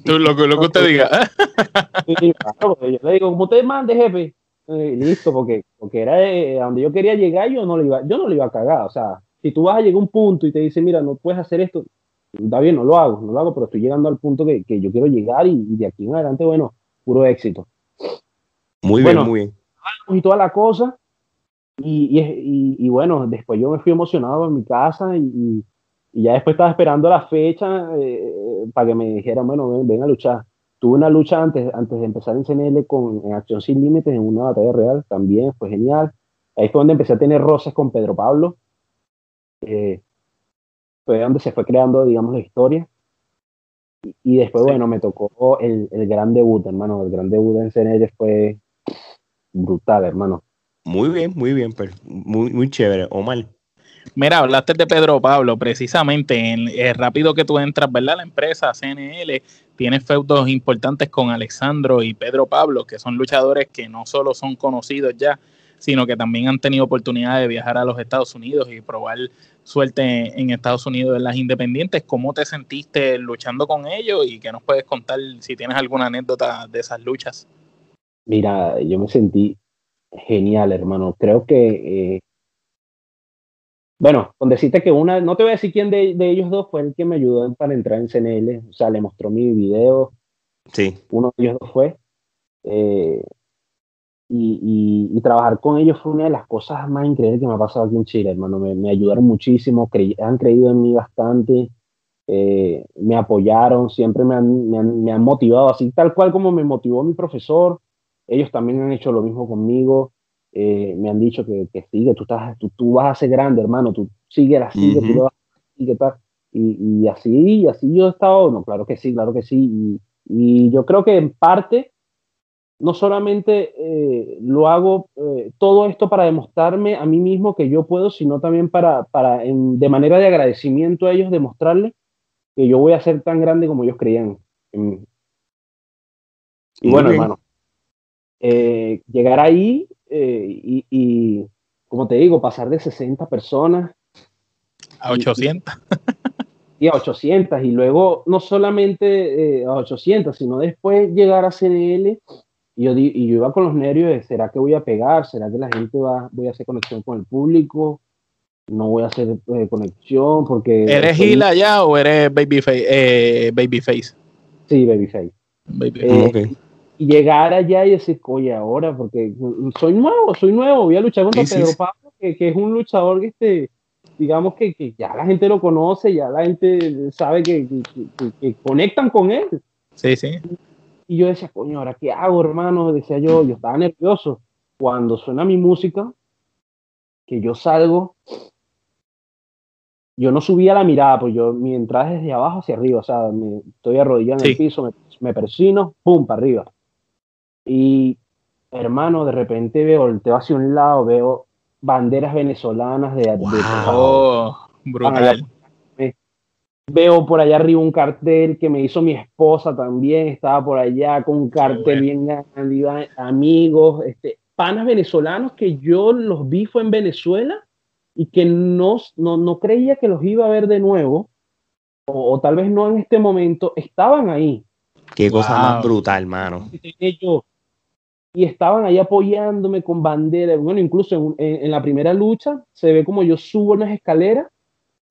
Tú, lo, lo, que usted diga. Sí, claro, yo le digo, como usted mande, jefe, eh, listo, porque, porque era eh, a donde yo quería llegar, yo no, lo iba, yo no lo iba a cagar. O sea, si tú vas a llegar a un punto y te dice, mira, no puedes hacer esto, está bien, no lo hago, no lo hago, pero estoy llegando al punto que, que yo quiero llegar y, de aquí en adelante, bueno, puro éxito. Muy bien, muy bien. Y toda la cosa, y, y, y, bueno, después yo me fui emocionado en mi casa y, ya después estaba esperando la fecha eh, para que me dijeran, bueno, ven, a luchar. Tuve una lucha antes, antes de empezar en CNL con en Acción Sin Límites en una batalla real, también fue genial. Ahí fue donde empecé a tener roces con Pedro Pablo. Eh, fue donde se fue creando, digamos, la historia. Y, después, bueno, me tocó el, el gran debut, hermano. El gran debut en CNL fue brutal, hermano muy bien, muy bien, pero muy, muy chévere. Omar. Mira, hablaste de Pedro Pablo, precisamente, en, el rápido que tú entras, ¿verdad? La empresa CNL tiene feudos importantes con Alexandro y Pedro Pablo, que son luchadores que no solo son conocidos ya, sino que también han tenido oportunidad de viajar a los Estados Unidos y probar suerte en Estados Unidos en las independientes. ¿Cómo te sentiste luchando con ellos y qué nos puedes contar si tienes alguna anécdota de esas luchas? Mira, yo me sentí genial, hermano. Creo que, eh, bueno, con decirte que una, no te voy a decir quién de, ellos dos fue el que me ayudó para entrar en CNL, o sea, le mostró mi video. Sí. Uno de ellos dos fue. Eh, y, trabajar con ellos fue una de las cosas más increíbles que me ha pasado aquí en Chile, hermano. Me, ayudaron muchísimo, han creído en mí bastante, eh, me apoyaron, siempre me han, me han, me han motivado, así tal cual como me motivó mi profesor, ellos también han hecho lo mismo conmigo. Eh, me han dicho que, que tú, estás, tú, tú, vas a ser grande, hermano. Tú sigue la sigue, tú vas a tal. Y, y, así, así yo he estado, no, claro que sí, claro que sí. Y, y yo creo que en parte, no solamente eh, lo hago eh, todo esto para demostrarme a mí mismo que yo puedo, sino también para, para en, de manera de agradecimiento a ellos, demostrarles que yo voy a ser tan grande como ellos creían en Y bueno, hermano, eh, llegar ahí eh, y, como te digo, pasar de 60 personas a 800. Y, a 800, y luego no solamente eh, a 800, sino después llegar a CNL. Y yo, y yo iba con los nervios de, ¿será que voy a pegar? ¿Será que la gente va, voy a hacer conexión con el público? No voy a hacer conexión porque... ¿Eres Gila ya o eres Babyface? babyface? Sí, Babyface. Babyface y llegar allá y decir, oye, ahora, porque soy nuevo, soy nuevo, voy a luchar contra Pedro Pablo, que, que, es un luchador que, este, digamos que, que, ya la gente lo conoce, ya la gente sabe que, que, conectan con él. Sí, sí. Y yo decía, coño, ¿ahora qué hago, hermano? Decía yo, yo estaba nervioso. Cuando suena mi música, que yo salgo, yo no subía la mirada, pues yo, mi entrada es desde abajo hacia arriba, o sea, me, estoy arrodillado en el piso, me, me persino, pum, para arriba. Y, hermano, de repente veo, volteo hacia un lado, veo banderas venezolanas de... oh, brutal. Veo por allá arriba un cartel que me hizo mi esposa también, estaba por allá con un cartel bien grande, amigos, este, panas venezolanos que yo los vi fue en Venezuela y que no, no, no creía que los iba a ver de nuevo, o, o, tal vez no en este momento, estaban ahí. Qué cosa más brutal, hermano. Y estaban ahí apoyándome con bandera. Bueno, incluso en, la primera lucha se ve como yo subo unas escaleras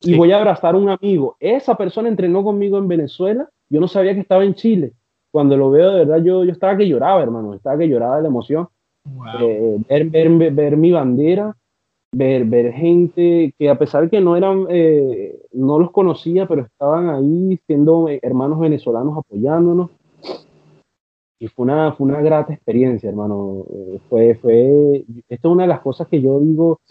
y voy a abrazar a un amigo. Esa persona entrenó conmigo en Venezuela. Yo no sabía que estaba en Chile. cuando lo veo, de verdad, yo, yo estaba que lloraba, hermano, estaba que lloraba de la emoción. Eh, ver, ver, ver, mi bandera, ver, ver gente que a pesar que no eran, eh, no los conocía, pero estaban ahí siendo hermanos venezolanos apoyándonos. Y fue una, fue una grata experiencia, hermano. Eh, fue, fue, esto es una de las cosas que yo digo,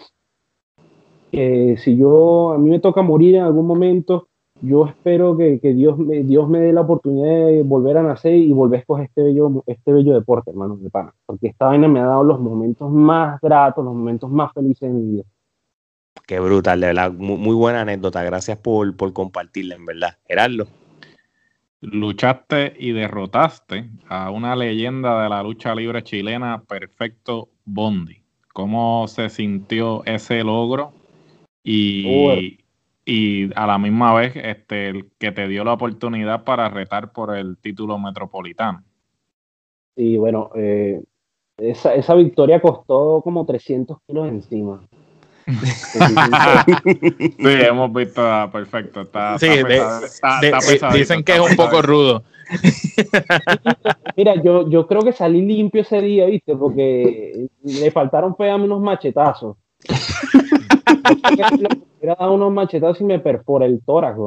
que si yo, a mí me toca morir en algún momento, yo espero que, Dios, me, Dios me dé la oportunidad de volver a nacer y volver a escoger este bello, este bello deporte, hermano, de pana. Porque esta vaina me ha dado los momentos más gratos, los momentos más felices de mi vida. Qué brutal, de verdad. Muy, buena anécdota. Gracias por, por compartirla, en verdad. Gerardo. Luchaste y derrotaste a una leyenda de la lucha libre chilena, Perfecto Bondi. ¿Cómo se sintió ese logro? Y, y a la misma vez este, el que te dio la oportunidad para retar por el título metropolitano. Sí, bueno, eh, esa, esa, victoria costó como 300 kilos encima. Sí, hemos visto, ah, perfecto. Está, sí, dicen que es un poco rudo. Mira, yo, yo creo que salí limpio ese día, ¿viste? Porque le faltaron pegarme unos machetazos. hubiera dado unos machetazos y me perfora el tórax,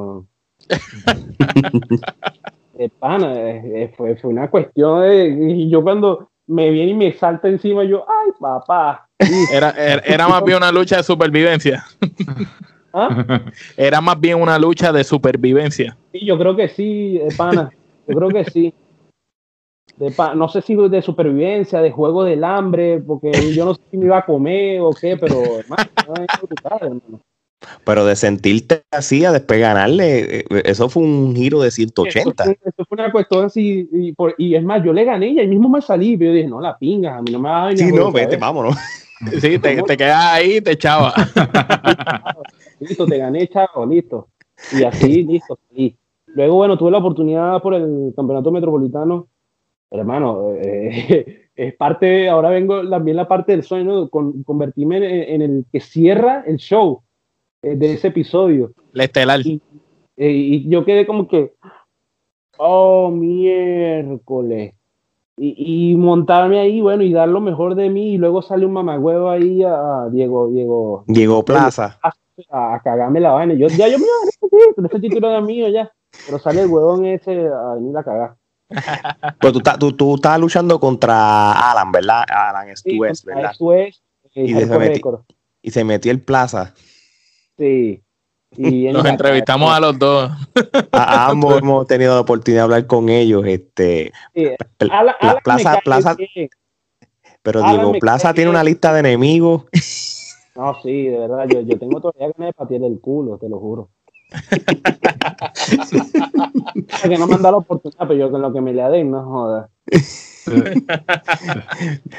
de pana, fue, fue, una cuestión de. Y yo cuando me viene y me salta encima, yo, ay, papá. Era, era, más bien una lucha de supervivencia. ¿Ah? Era más bien una lucha de supervivencia. Sí, yo creo que sí, de pana. Yo creo que sí. De no sé si de supervivencia, de juego del hambre, porque yo no sé si me iba a comer o qué, pero hermano, hermano. Pero de sentirte así, a después ganarle, eh, eso fue un giro de 180. Eso fue, una cuestión así, y, es más, yo le gané y ahí mismo me salí, pero yo dije, no, la pinga, a mí no me va a venir. Sí, no, vete, vámonos. Sí, te, te quedas ahí te echaba. listo, te gané, chavo, listo. Y así, listo, salí. Luego, bueno, tuve la oportunidad por el campeonato metropolitano. hermano, eh, es parte, ahora vengo también la parte del sueño, con, convertirme en el que cierra el show eh, de ese episodio. La estelar. Eh, y, yo quedé como que, oh, miércoles. Y, montarme ahí, bueno, y dar lo mejor de mí, y luego sale un mamagüevo ahí a, Diego, Diego. Diego Plaza. A, cagarme la vaina. Yo, ya yo me iba a este título era mío ya. Pero sale el huevón ese a venir a cagar. Pues tú, tú, tú estabas luchando contra Alan, ¿verdad? Alan Stuess, ¿verdad? y, se y se metió el Plaza. Sí. Y Nos entrevistamos a los dos. A ambos hemos tenido la oportunidad de hablar con ellos. Este, Plaza, Plaza, pero digo, Plaza tiene una lista de enemigos. No, sí, de verdad, yo, yo tengo todavía ganas de patear el culo, te lo juro. que no me han dado la oportunidad, pero yo con lo que me le den, no jodas.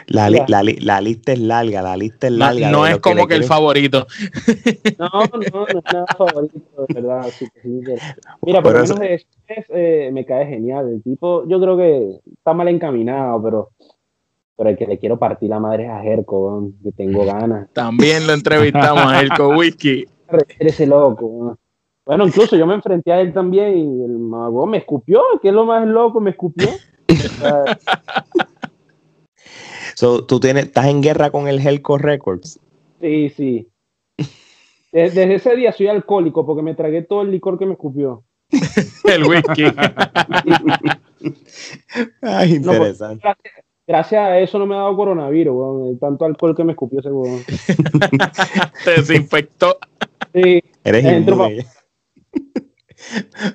La, la, la, lista es larga, la lista es larga. No, es como que, el favorito. No, no, no es nada favorito, de verdad. Mira, por lo menos es, eh, me cae genial. El tipo, yo creo que está mal encaminado, pero, pero el que le quiero partir la madre es a Jerko, que tengo ganas. También lo entrevistamos a Jerko Whisky. Ese loco. Bueno, incluso yo me enfrenté a él también y el mago me escupió, que es lo más loco, me escupió. so, ¿Tú tienes, estás en guerra con el Helco Records? Sí, sí. Desde ese día soy alcohólico porque me tragué todo el licor que me escupió. el whisky. Ay, interesante. gracias, a eso no me ha dado coronavirus, tanto alcohol que me escupió ese weón. Te desinfectó. Sí. Eres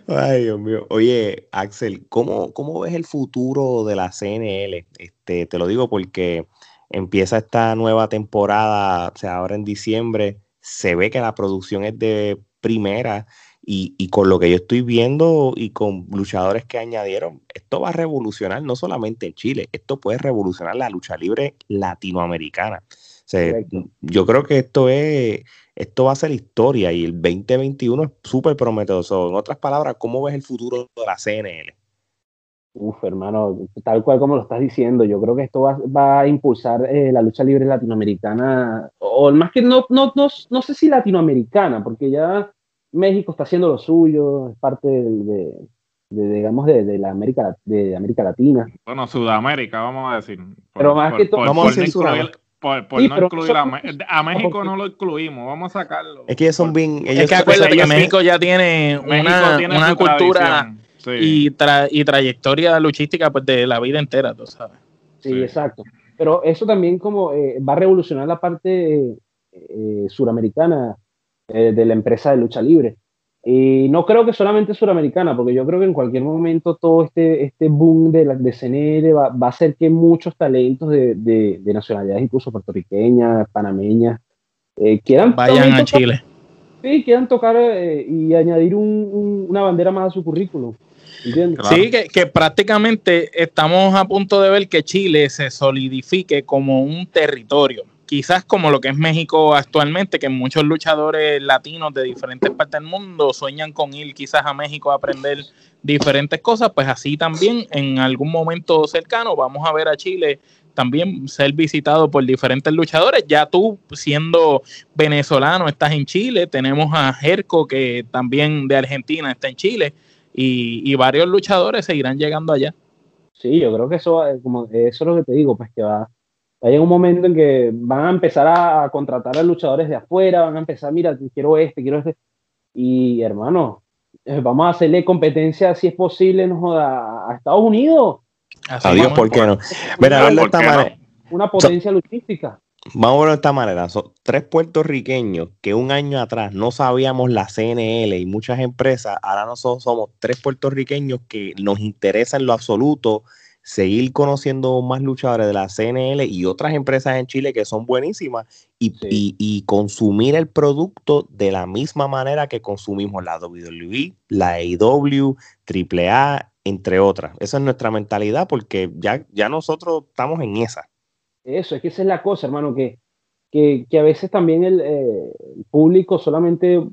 Ay, Dios mío. Oye, Axel, ¿cómo, ¿cómo ves el futuro de la CNL? Este, te lo digo porque empieza esta nueva temporada, o sea, ahora en diciembre, se ve que la producción es de primera y, y, con lo que yo estoy viendo y con luchadores que añadieron, esto va a revolucionar no solamente en Chile, esto puede revolucionar la lucha libre latinoamericana. O sea, yo creo que esto es esto va a ser historia y el 2021 es súper prometedor. en otras palabras, ¿cómo ves el futuro de la CNL? Uf, hermano, tal cual como lo estás diciendo, yo creo que esto va, a impulsar eh, la lucha libre latinoamericana, o más que no, no, no, sé si latinoamericana, porque ya México está haciendo lo suyo, es parte de, digamos, de, la América, de América Latina. Bueno, Sudamérica, vamos a decir. Pero más que todo, vamos a decir por, no incluir a, México no lo incluimos, vamos a sacarlo. Es que ellos son bien. Ellos es que acuérdate que México ya tiene una, una cultura y, y trayectoria luchística pues, de la vida entera, tú sabes. Sí, exacto. Pero eso también como eh, va a revolucionar la parte eh, suramericana eh, de la empresa de lucha libre. Y no creo que solamente suramericana, porque yo creo que en cualquier momento todo este, este boom de, la, de CNL va, va a hacer que muchos talentos de, de, nacionalidades, incluso puertorriqueñas, panameñas, eh, quieran... Vayan a Chile. Sí, quieran tocar eh, y añadir una bandera más a su currículum. Sí, que, que, prácticamente estamos a punto de ver que Chile se solidifique como un territorio quizás como lo que es México actualmente, que muchos luchadores latinos de diferentes partes del mundo sueñan con ir quizás a México a aprender diferentes cosas, pues así también en algún momento cercano vamos a ver a Chile también ser visitado por diferentes luchadores. Ya tú siendo venezolano estás en Chile, tenemos a Jerko que también de Argentina está en Chile y, varios luchadores seguirán llegando allá. Sí, yo creo que eso, como eso es lo que te digo, pues que va hay un momento en que van a empezar a, contratar a luchadores de afuera, van a empezar, mira, quiero este, quiero este. Y hermano, eh, vamos a hacerle competencia, si es posible, no a, Estados Unidos. Adiós, ¿por qué no? Mira, Una potencia luchística. Vamos a verlo de esta manera. Son tres puertorriqueños que un año atrás no sabíamos la CNL y muchas empresas. Ahora nosotros somos tres puertorriqueños que nos interesa en lo absoluto seguir conociendo más luchadores de la CNL y otras empresas en Chile que son buenísimas y, consumir el producto de la misma manera que consumimos la WWE, la AEW, AAA, entre otras. Esa es nuestra mentalidad porque ya, ya nosotros estamos en esa. Eso, es que esa es la cosa, hermano, que, que, a veces también el, eh, público solamente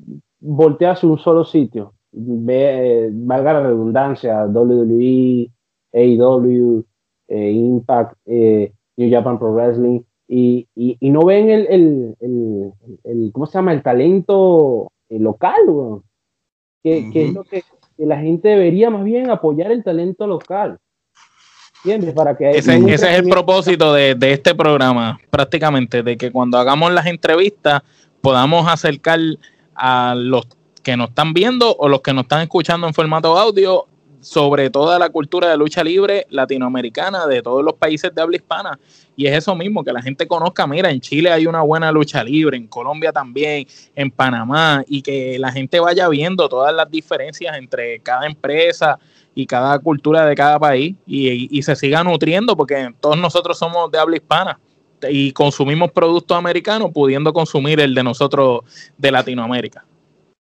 voltea hacia un solo sitio. Ve, eh, valga la redundancia, WWE, AEW, eh, Impact, eh, New Japan Pro Wrestling, y, y, no ven el, el, el, ¿cómo se llama? El talento eh, local, que, que, es lo que, la gente debería más bien apoyar el talento local. ¿Entiendes? Para que ese, ese es el propósito de, de, este programa, prácticamente, de que cuando hagamos las entrevistas podamos acercar a los que nos están viendo o los que nos están escuchando en formato audio sobre toda la cultura de lucha libre latinoamericana de todos los países de habla hispana. Y es eso mismo, que la gente conozca, mira, en Chile hay una buena lucha libre, en Colombia también, en Panamá, y que la gente vaya viendo todas las diferencias entre cada empresa y cada cultura de cada país y, se siga nutriendo, porque todos nosotros somos de habla hispana y consumimos productos americanos pudiendo consumir el de nosotros de Latinoamérica.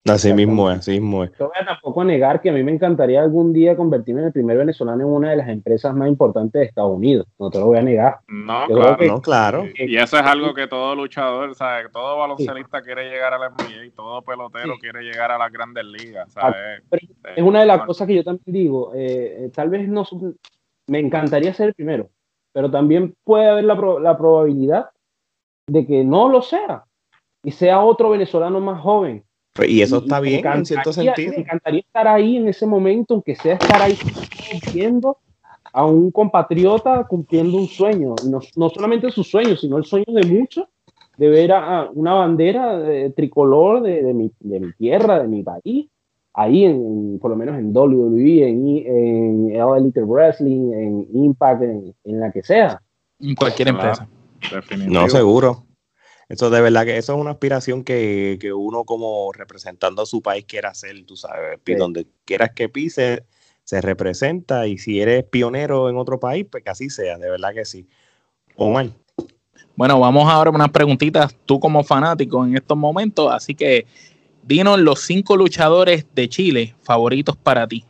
Así mismo es, así mismo es. No voy a tampoco negar que a mí me encantaría algún día convertirme en el primer venezolano en una de las empresas más importantes de Estados Unidos. No te lo voy a negar. No, claro, no, claro. Y, eso es algo que todo luchador, ¿sabes? Todo baloncelista quiere llegar a la NBA y todo pelotero quiere llegar a las grandes ligas, ¿sabes? es una de las cosas que yo también digo. Eh, eh, tal vez no. Me encantaría ser el primero, pero también puede haber la, la probabilidad de que no lo sea y sea otro venezolano más joven y eso está bien en cierto sentido. Me encantaría estar ahí en ese momento, aunque sea estar ahí cumpliendo a un compatriota cumpliendo un sueño. No, no solamente su sueño, sino el sueño de muchos de ver a, una bandera tricolor de, de, mi, de, mi, tierra, de mi país, ahí, en, por lo menos en WWE, en, en Elite Wrestling, en Impact, en, en, la que sea. En cualquier empresa. No, seguro. Eso de verdad que eso es una aspiración que, uno como representando a su país quiere hacer, tú sabes, donde quieras que pise, se representa y si eres pionero en otro país, pues que así sea, de verdad que sí. Omar. Bueno, vamos ahora a unas preguntitas, tú como fanático en estos momentos, así que dinos los cinco luchadores de Chile favoritos para ti.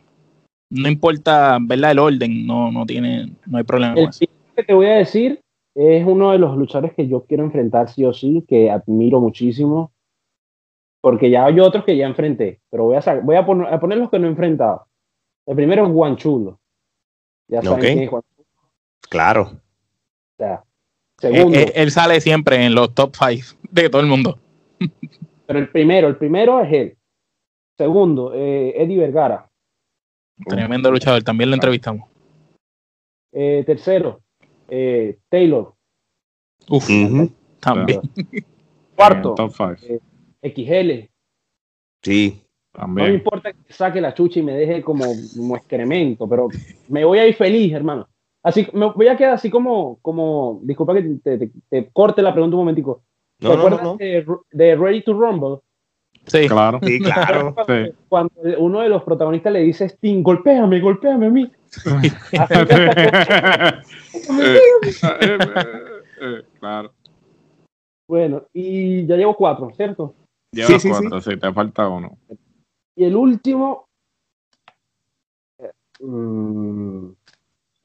No importa, ¿verdad? El orden, no, no tiene, no hay problema. El que te voy a decir es uno de los luchadores que yo quiero enfrentar sí o sí, que admiro muchísimo, porque ya hay otros que ya enfrenté, pero voy a, voy a, poner, los que no he enfrentado. El primero es Juan Chulo. Ya saben es Juan Claro. O sea, segundo, él, sale siempre en los top 5 de todo el mundo. pero el primero, el primero es él. Segundo, eh, Eddie Vergara. Tremendo luchador, también lo entrevistamos. Eh, tercero, eh, Taylor. Uf, también. Cuarto, eh, XL. Sí. También. No me importa que saque la chucha y me deje como, como excremento, pero me voy a ir feliz, hermano. Así, me voy a quedar así como, como disculpa que te, corte la pregunta un momentico. ¿Te no, acuerdas no, de, de, Ready to Rumble? Sí, claro. Sí, claro. Cuando, cuando, uno de los protagonistas le dice Sting, golpéame, golpéame a mí. Claro. Bueno, y ya llevo cuatro, ¿cierto? Llevo sí, cuatro, sí, te falta uno. Y el último, mmm,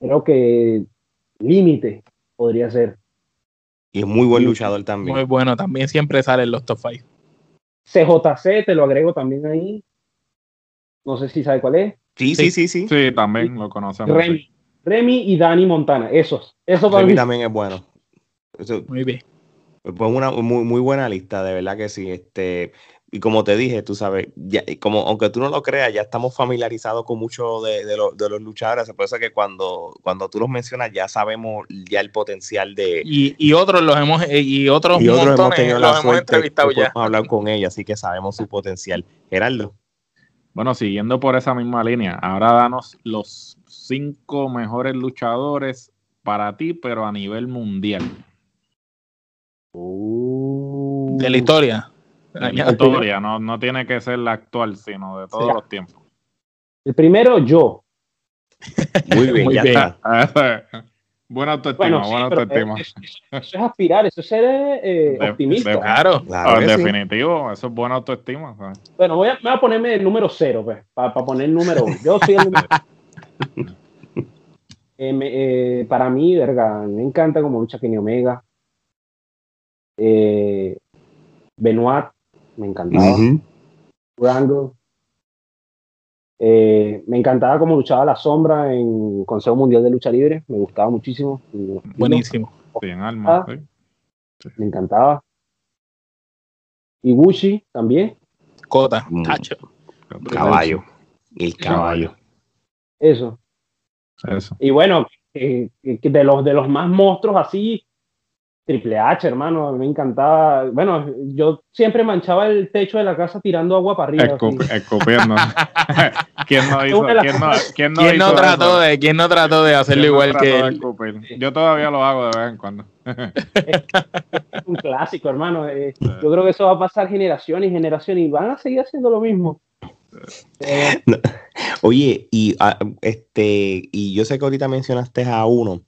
creo que Límite podría ser. Y es muy buen luchador también. Muy bueno, también siempre sale en los top 5. CJC, te lo agrego también ahí. No sé si sabe cuál es. Sí, sí, sí, sí. Sí, también lo conocemos. Remy, Remy y Dani Montana, esos. Esos Remy también es bueno. muy bien. Pues una muy, muy buena lista, de verdad que sí. Este, y como te dije, tú sabes, ya, como aunque tú no lo creas, ya estamos familiarizados con muchos de, de, de, los luchadores. Por eso que cuando, cuando tú los mencionas, ya sabemos ya el potencial de. Y, y otros los hemos, eh, y otros, y otros hemos tenido la hemos entrevistado ya. Hemos hablado con ellos, así que sabemos su potencial. Gerardo. Bueno, siguiendo por esa misma línea, ahora danos los cinco mejores luchadores para ti, pero a nivel mundial. Uh. de la historia. De la historia, no, no tiene que ser la actual, sino de todos los tiempos. El primero, yo. Muy bien, Muy ya bien. está. buena autoestima, bueno, sí, buena autoestima. Eso, eso, es aspirar, eso es ser eh, de, optimista. De, claro, claro en definitivo, sí. eso es buena autoestima. ¿sabes? Bueno, voy a, voy a, ponerme el número cero, pues, para pa poner el número uno. Yo soy el número eh, me, eh, Para mí, verga, me encanta como lucha Kenny Omega eh, Benoit, me encantaba. Uh -huh. Rango. Eh, me encantaba como luchaba la sombra en Consejo Mundial de Lucha Libre, me gustaba muchísimo. Buenísimo. Bien, alma, sí. Me encantaba. Ibushi también. Kota, Tacho. Caballo. El caballo. Eso. Eso. Y bueno, eh, de, los, de los más monstruos así, Triple H, hermano, me encantaba. Bueno, yo siempre manchaba el techo de la casa tirando agua para arriba. Escupiendo. ¿Quién no hizo? ¿Quién no, quién no, ¿Quién hizo no trató de, ¿Quién no trató de hacerlo igual que él? Yo todavía lo hago de vez en cuando. es un clásico, hermano. Eh, yo creo que eso va a pasar generación y generación y van a seguir haciendo lo mismo. Eh, no. Oye, y uh, este, y yo sé que ahorita mencionaste a uno.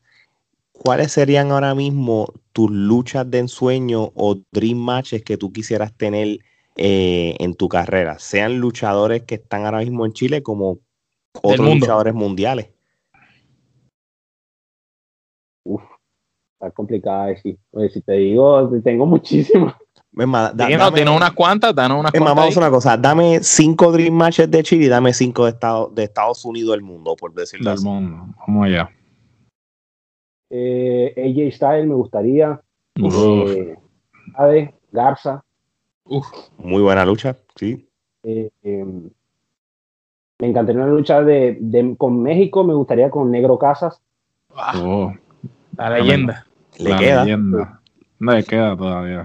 ¿Cuáles serían ahora mismo tus luchas de ensueño o dream matches que tú quisieras tener eh, en tu carrera? Sean luchadores que están ahora mismo en Chile como otros luchadores mundiales. Uf, está complicada decir. Oye, si te digo, tengo muchísimas. da, dame, tiene unas cuantas, danos unas cuantas. Vamos a una cosa, dame cinco Dream Matches de Chile y dame cinco de, Estado, de Estados Unidos del mundo, por decirlo del así. mundo, vamos allá. Eh, AJ Style me gustaría. Eh, Ade, Garza. Uf. Muy buena lucha, sí. Eh, em, me encantaría una lucha de, de, con México, me gustaría con Negro Casas. Oh, la leyenda. Le la queda. Leyenda. No le queda todavía.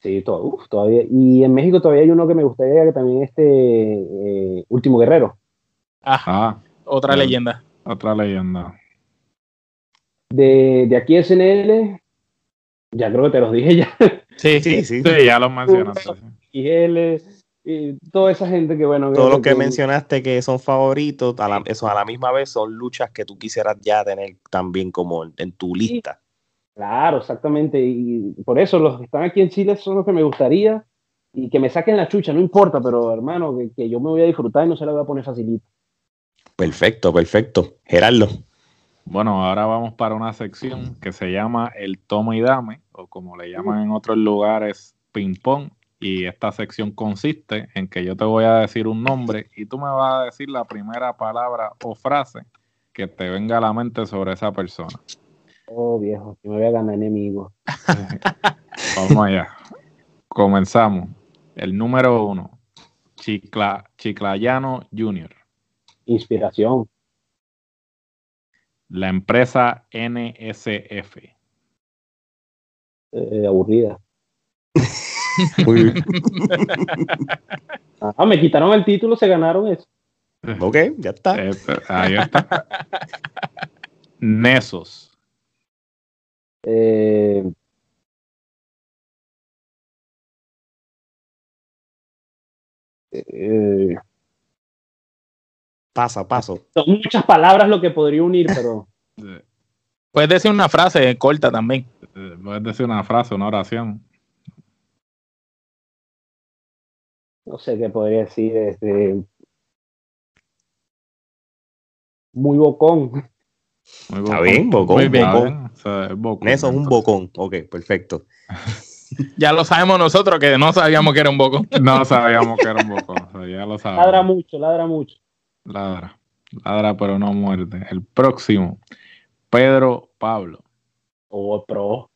Sí, sí todo, uf, todavía. Y en México todavía hay uno que me gustaría que también este eh, Último Guerrero. Ah, ah otra leyenda. Otra leyenda. De, de aquí SNL, ya creo que te los dije ya. Sí, sí, sí, sí ya los mencionaste. Y él, y toda esa gente que, bueno. Todo lo que, que mencionaste que son favoritos, a la, eso a la misma vez son luchas que tú quisieras ya tener también como en, en tu lista. Claro, exactamente. Y por eso los que están aquí en Chile son los que me gustaría y que me saquen la chucha, no importa, pero hermano, que, que yo me voy a disfrutar y no se la voy a poner facilito. Perfecto, perfecto. Gerardo. Bueno, ahora vamos para una sección que se llama el toma y dame, o como le llaman en otros lugares, ping pong. Y esta sección consiste en que yo te voy a decir un nombre y tú me vas a decir la primera palabra o frase que te venga a la mente sobre esa persona. Oh, viejo, que me voy a ganar enemigo. vamos allá. Comenzamos. El número uno, Chicla, Chiclayano Jr. Inspiración. La empresa NSF. Eh, aburrida. ah, me quitaron el título, se ganaron eso. Ok, ya está. Eh, ahí está. Nesos. Eh, eh, Pasa, paso. son muchas palabras lo que podría unir, pero Puedes decir una frase corta también. Puedes decir una frase, una oración. no sé qué podría decir. Este, muy bocón. Muy Está bien, bocón, Muy bien. bocón. Está bien, o sea, es bocón, Neso es un bocón. Ok, perfecto. Ya lo sabemos nosotros que no sabíamos que era un boco. No sabíamos que era un bocón. o sea, ya lo sabemos. Ladra mucho, ladra mucho. Ladra. Ladra, pero no muerde. El próximo. Pedro Pablo. O pro,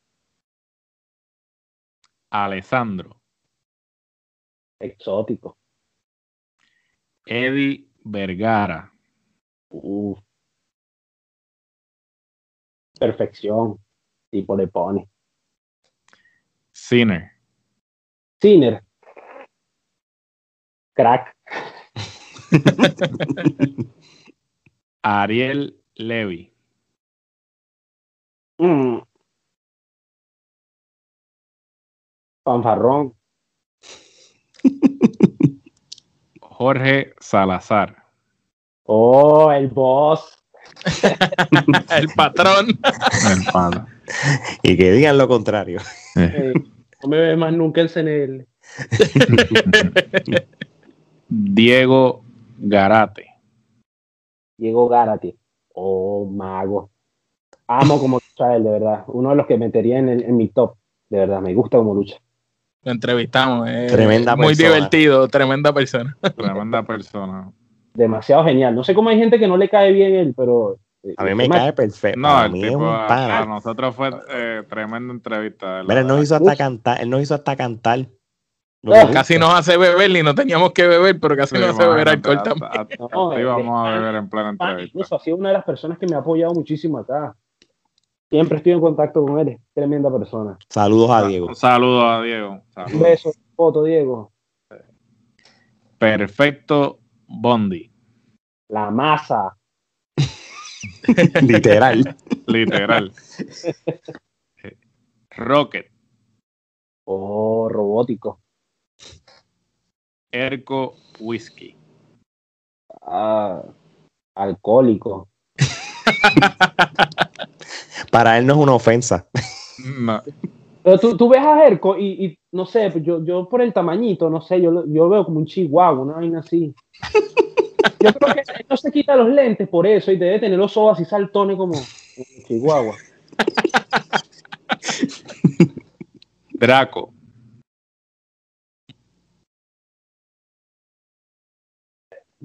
Alessandro. exótico. Eddie Vergara. Uf. Perfección. Tipo le pone. Sinner. Sinner. Crack. Ariel Levy. Mm. Fanfarrón. Jorge Salazar. Oh, el boss. El patrón. El. Y que digan lo contrario. Eh, no me ve más nunca el CNL. Diego Garate. Diego Gárate. Oh, mago. Amo como lucha él, de verdad. Uno de los que metería en, el- en mi top. De verdad, me gusta como lucha. Lo entrevistamos. eh, Tremenda Muy persona. divertido, tremenda persona. Tremenda persona. Demasiado genial. No sé cómo hay gente que no le cae bien él, pero. eh, A mí me cae perfecto. No, el mí es un a, a nosotros fue eh, tremenda entrevista. él nos hizo hasta Uf. cantar. Él nos hizo hasta cantar. Que Casi nos hace beber y no teníamos que beber, pero casi Sí, nos hace beber alcohol también. hasta- No, íbamos a beber en plena Ah, entrevista. incluso ha sido una de las personas que me ha apoyado muchísimo acá. Siempre estoy en contacto con él. Tremenda persona. Saludos a Diego. Un saludo a Diego. Un Saludos. beso, foto, Diego. Perfecto Bondi. La masa. Literal. Literal. Rocket. Oh, robótico. Erco Whisky. Ah, alcohólico. Para él no es una ofensa. No, Pero tú, tú ves a Jerko y, y, no sé, pues yo, yo por el tamañito, no sé, yo, lo- yo lo veo como un chihuahua, una vaina así. Yo creo que él no se quita los lentes por eso y debe tener los ojos así saltones como un chihuahua. Draco.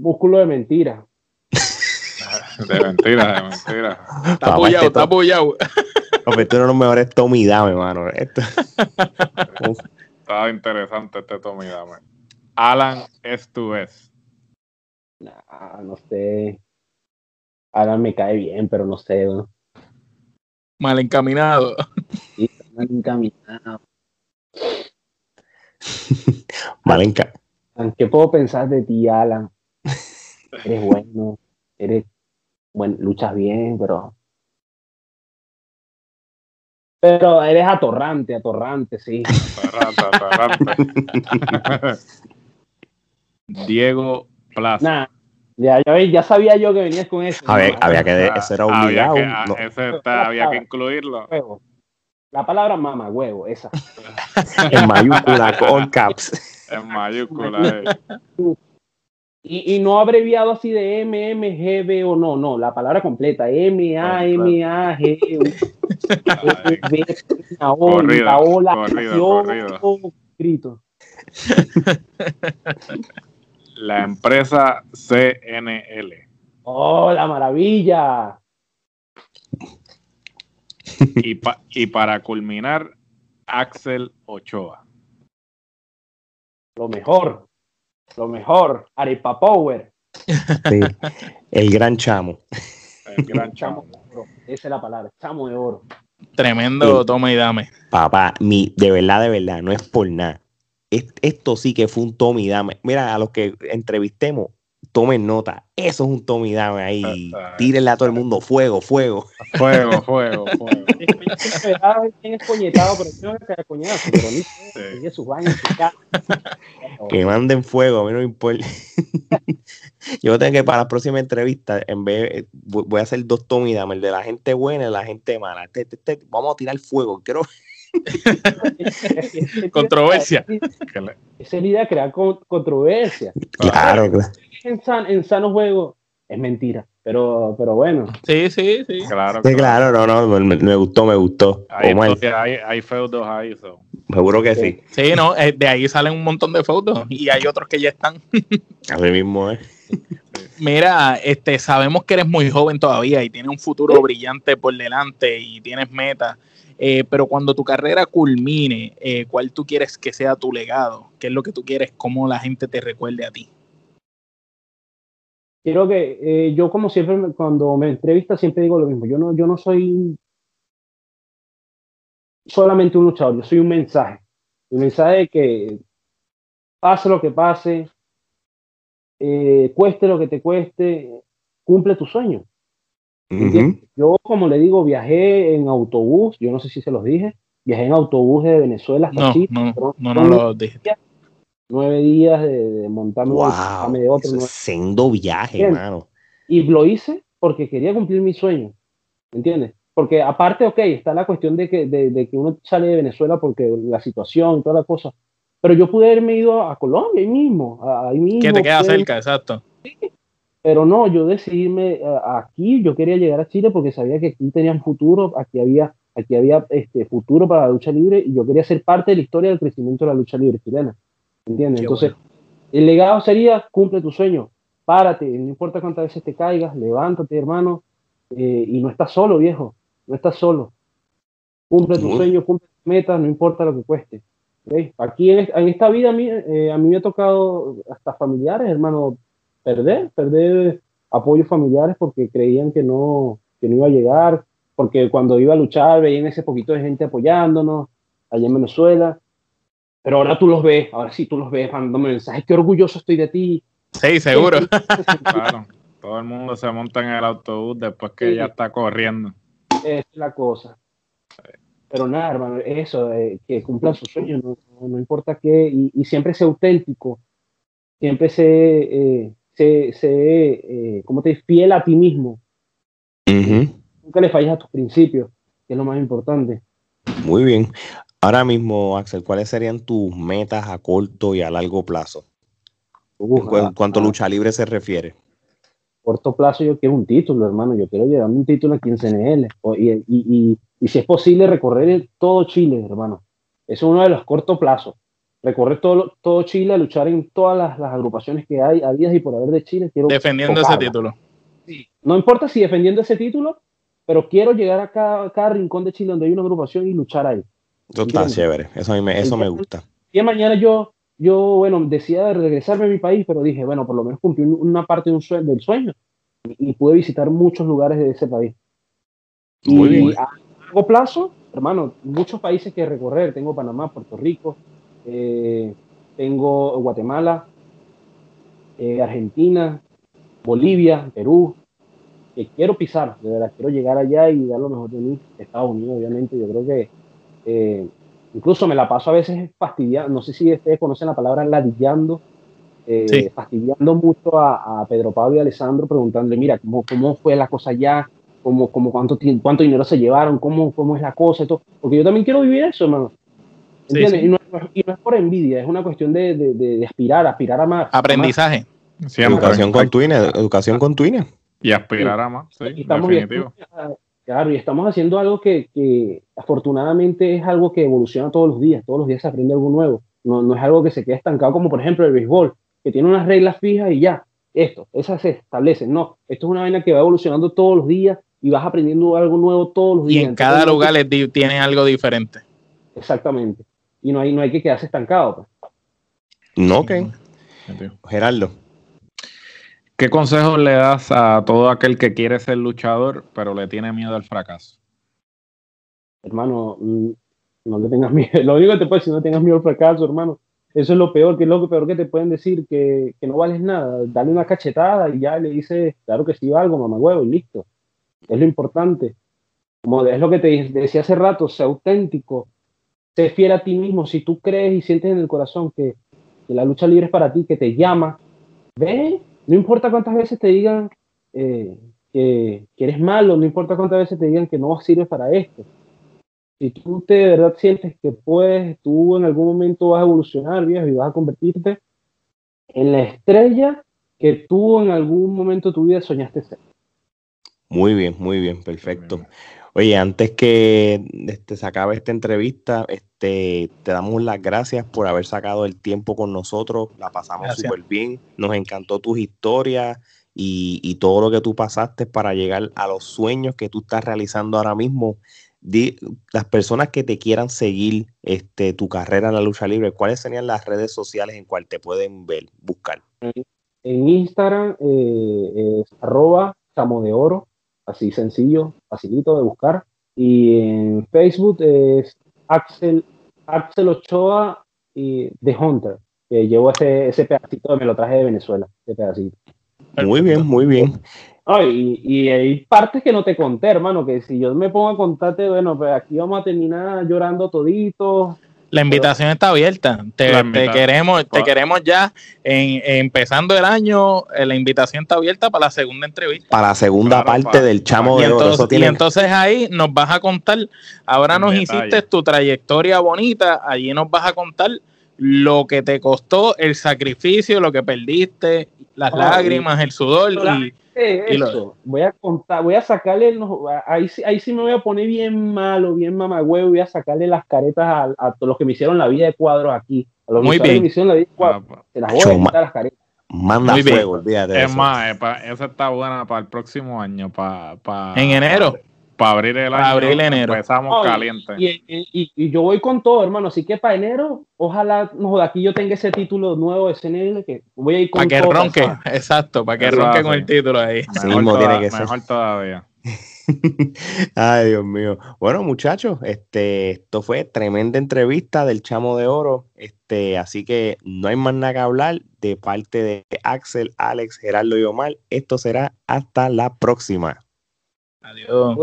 Músculo de mentira. De mentira, de mentira. Está apoyado, este está apoyado. Eres uno de los mejores Tommy Dame, mano. Esto- Estaba interesante este Tommy Dame. Alan Estuves. Nah, no sé. Ahora me cae bien, pero no sé. ¿no? Mal encaminado. Sí, está mal encaminado. Malenca. ¿Qué puedo pensar de ti, Alan? Eres bueno, eres bueno, luchas bien, pero. Pero eres atorrante, atorrante, sí. Tarrante, tarrante. Diego Plaza. Nah, ya, ya, ya sabía yo que venías con eso. Había, ¿no? había que. Ah, Eso era había obligado. que- ah, no, ese está- había que incluirlo. Huevo. La palabra mama, huevo, esa. en mayúscula, con caps. En mayúscula. eh. Y, y no abreviado así de M, M, G, B o no, no, la palabra completa. M, A, M, A, G, B, una O, Corrido, la O, la corrido, O, corrido. O, grito. La empresa CNL. ¡Oh, la maravilla! Y, pa- y para culminar, Axel Ochoa. Lo mejor, lo mejor. Arepa Power. El gran chamo. El gran chamo. Esa es la palabra, chamo de oro. Tremendo toma y dame. Papá, mi, de verdad, de verdad, no es por nada. esto sí que fue un toma y dame. Mira, a los que entrevistemos, tomen nota. Eso es un Tommy Dame ahí. Tírenle a todo el mundo fuego, fuego. Fuego, fuego, fuego. Pero que coñazo, pero ni sus baños, Que manden fuego, a mí no me importa. Yo tengo que para la próxima entrevista, en vez voy a hacer dos Tommy Dame, el de la gente buena y la gente mala. Este, este, este, vamos a tirar fuego. Quiero controversia. Esa es la idea, crear controversia. Claro, claro en, en sano juego es mentira. Pero, pero bueno. Sí, sí, sí. Claro, claro, no, no, me, gustó, me gustó. Hay, hay, hay feudos ahí. Seguro que sí. Sí, no, eh, de ahí salen un montón de fotos y hay otros que ya están. Así mismo, ¿eh? Mira, este, sabemos que eres muy joven todavía y tienes un futuro brillante por delante y tienes metas. Eh, pero cuando tu carrera culmine, eh, ¿cuál tú quieres que sea tu legado? ¿Qué es lo que tú quieres? ¿Cómo la gente te recuerde a ti? quiero que eh, yo como siempre cuando me entrevista siempre digo lo mismo, yo no, yo no soy solamente un luchador, yo soy un mensaje, un mensaje de que pase lo que pase, eh, cueste lo que te cueste, cumple tu sueño. Yo, como le digo, viajé en autobús, yo no sé si se los dije, viajé en autobús de Venezuela hasta no, no, no, no, lo dije nueve días de, montarme wow, de otro. Sendo viaje, hermano. Y lo hice porque quería cumplir mi sueño, ¿entiendes? Porque aparte, ok, está la cuestión de que, de, que uno sale de Venezuela porque la situación y toda la cosa, pero yo pude haberme ido a Colombia ahí mismo, ahí mismo. Que te queda cerca, exacto. Pero no, yo decidí irme aquí, yo quería llegar a Chile porque sabía que aquí tenían futuro, aquí había, aquí había este, futuro para la lucha libre y yo quería ser parte de la historia del crecimiento de la lucha libre chilena. ¿Entiendes? Entonces, el legado sería, cumple tu sueño, párate, no importa cuántas veces te caigas, levántate, hermano, eh, y no estás solo, viejo, no estás solo. Cumple tu sueño, cumple tu meta, no importa lo que cueste. Aquí en, esta vida a mí, eh, a mí me ha tocado hasta familiares, hermano, perder, perder apoyos familiares porque creían que no, que no iba a llegar, porque cuando iba a luchar veían ese poquito de gente apoyándonos allá en Venezuela pero ahora tú los ves, ahora sí tú los ves mandándome mensajes, qué orgulloso estoy de ti. Sí, seguro. claro, todo el mundo se monta en el autobús después que ya está corriendo. es la cosa. Pero nada, hermano, eso, eh, que cumplan sus sueños, no, no, importa qué, y, siempre sea auténtico, siempre sé, eh, sé, eh, ¿cómo te? Fiel a ti mismo. Nunca le falles a tus principios, que es lo más importante. Muy bien. Ahora mismo, Axel, ¿cuáles serían tus metas a corto y a largo plazo? en cuanto a lucha libre se refiere. Corto plazo yo quiero un título, hermano. Yo quiero llevarme un título aquí en CNL. y, si es posible, recorrer todo Chile, hermano. Eso es uno de los cortos plazos. Recorrer todo, todo Chile, luchar en todas las, agrupaciones que hay, a días y por haber de Chile. Quiero defendiendo ese título. No importa si defendiendo ese título, pero quiero llegar a cada, cada rincón de Chile donde hay una agrupación y luchar ahí. Eso está chévere, eso, me, eso me gusta. Y mañana yo, yo, bueno, decía regresarme a mi país, pero dije, bueno, por lo menos cumplí una parte de un sueño, del sueño y, pude visitar muchos lugares de ese país. Muy y bien. a largo plazo, hermano, muchos países que recorrer. Tengo Panamá, Puerto Rico, eh, tengo Guatemala, eh, Argentina, Bolivia, Perú, que quiero pisar, de verdad, quiero llegar allá y dar lo mejor de mí. Estados Unidos, obviamente, yo creo que eh, incluso me la paso a veces fastidiando, no sé si ustedes conocen la palabra ladillando, eh, fastidiando mucho a, Pedro Pablo y Alessandro, preguntándole, mira, ¿cómo, cómo fue la cosa allá? ¿Cómo, cómo, cuánto, ¿Cuánto dinero se llevaron? ¿Cómo, ¿Cómo es la cosa? Porque yo también quiero vivir eso, hermano. Y, no, es por envidia, es una cuestión de, de, aspirar, aspirar a más. Aprendizaje. educación con Twine, educación con Twine. Y aspirar a más, sí, estamos, definitivo. Claro, y estamos haciendo algo que, afortunadamente es algo que evoluciona todos los días, todos los días se aprende algo nuevo, no, no es algo que se quede estancado como por ejemplo el béisbol, que tiene unas reglas fijas y ya, esto, esas se establecen, no, esto es una vaina que va evolucionando todos los días y vas aprendiendo algo nuevo todos los días. Y en cada lugar tiene algo diferente. Exactamente, y no hay, no hay que quedarse estancado. Pues. No, ok. Gerardo. ¿Qué consejos le das a todo aquel que quiere ser luchador, pero le tiene miedo al fracaso? Hermano, mm, no le tengas miedo. Lo único que te puedo decir, no tengas miedo al fracaso, hermano. Eso es lo peor, que es lo peor que te pueden decir, que, no vales nada. Dale una cachetada y ya le dices, claro que sí algo, mamá huevo, y listo. Es lo importante. Como es lo que te decía hace rato, sé auténtico, sé fiel a ti mismo. Si tú crees y sientes en el corazón que, la lucha libre es para ti, que te llama, ve, no importa cuántas veces te digan eh, que, que, eres malo, no importa cuántas veces te digan que no sirves para esto si tú te de verdad sientes que puedes, tú en algún momento vas a evolucionar, viejo, y vas a convertirte en la estrella que tú en algún momento de tu vida soñaste ser. Muy bien, muy bien, perfecto. Oye, antes que este, se acabe esta entrevista, este, te damos las gracias por haber sacado el tiempo con nosotros. La pasamos súper bien. Nos encantó tus historias y, y, todo lo que tú pasaste para llegar a los sueños que tú estás realizando ahora mismo las personas que te quieran seguir este, tu carrera en la lucha libre, ¿cuáles serían las redes sociales en cuales te pueden ver, buscar? En Instagram eh, es arroba Samo de Oro, así sencillo, facilito de buscar. Y en Facebook es Axel, Axel Ochoa y The Hunter, que llevo ese, ese pedacito, me lo traje de Venezuela, ese pedacito. Muy bien, muy bien y, hay partes que no te conté, hermano, que si yo me pongo a contarte, bueno, pues aquí vamos a terminar llorando toditos. La invitación está abierta. Te, queremos, te queremos ya en, empezando el año. Eh, la invitación está abierta para la segunda entrevista. Para la segunda parte del chamo de entonces, Y entonces ahí nos vas a contar. Ahora nos hiciste tu trayectoria bonita. Allí nos vas a contar lo que te costó, el sacrificio, lo que perdiste, las lágrimas, el sudor. Y, voy a contar, voy a sacarle, ahí, ahí sí me voy a poner bien malo, bien mamagüevo, voy a sacarle las caretas a, todos los que me hicieron la vida de cuadros aquí. A los Muy bien. Que me hicieron la vida de cuadros, ah, se las voy a quitar las caretas. Manda Muy fuego, olvídate. Es más, eh, esa está buena para el próximo año, para, para en enero para abrir el año. Abril, enero. Empezamos caliente. Y, yo voy con todo, hermano. Así que para enero, ojalá no, aquí yo tenga ese título nuevo de CNL que voy a ir con Para que ronque, exacto, para que ronque con el título ahí. Mejor, tiene que mejor todavía. Ay, Dios mío. Bueno, muchachos, este, esto fue tremenda entrevista del Chamo de Oro. Este, así que no hay más nada que hablar de parte de Axel, Alex, Gerardo y Omar. Esto será hasta la próxima. Adiós.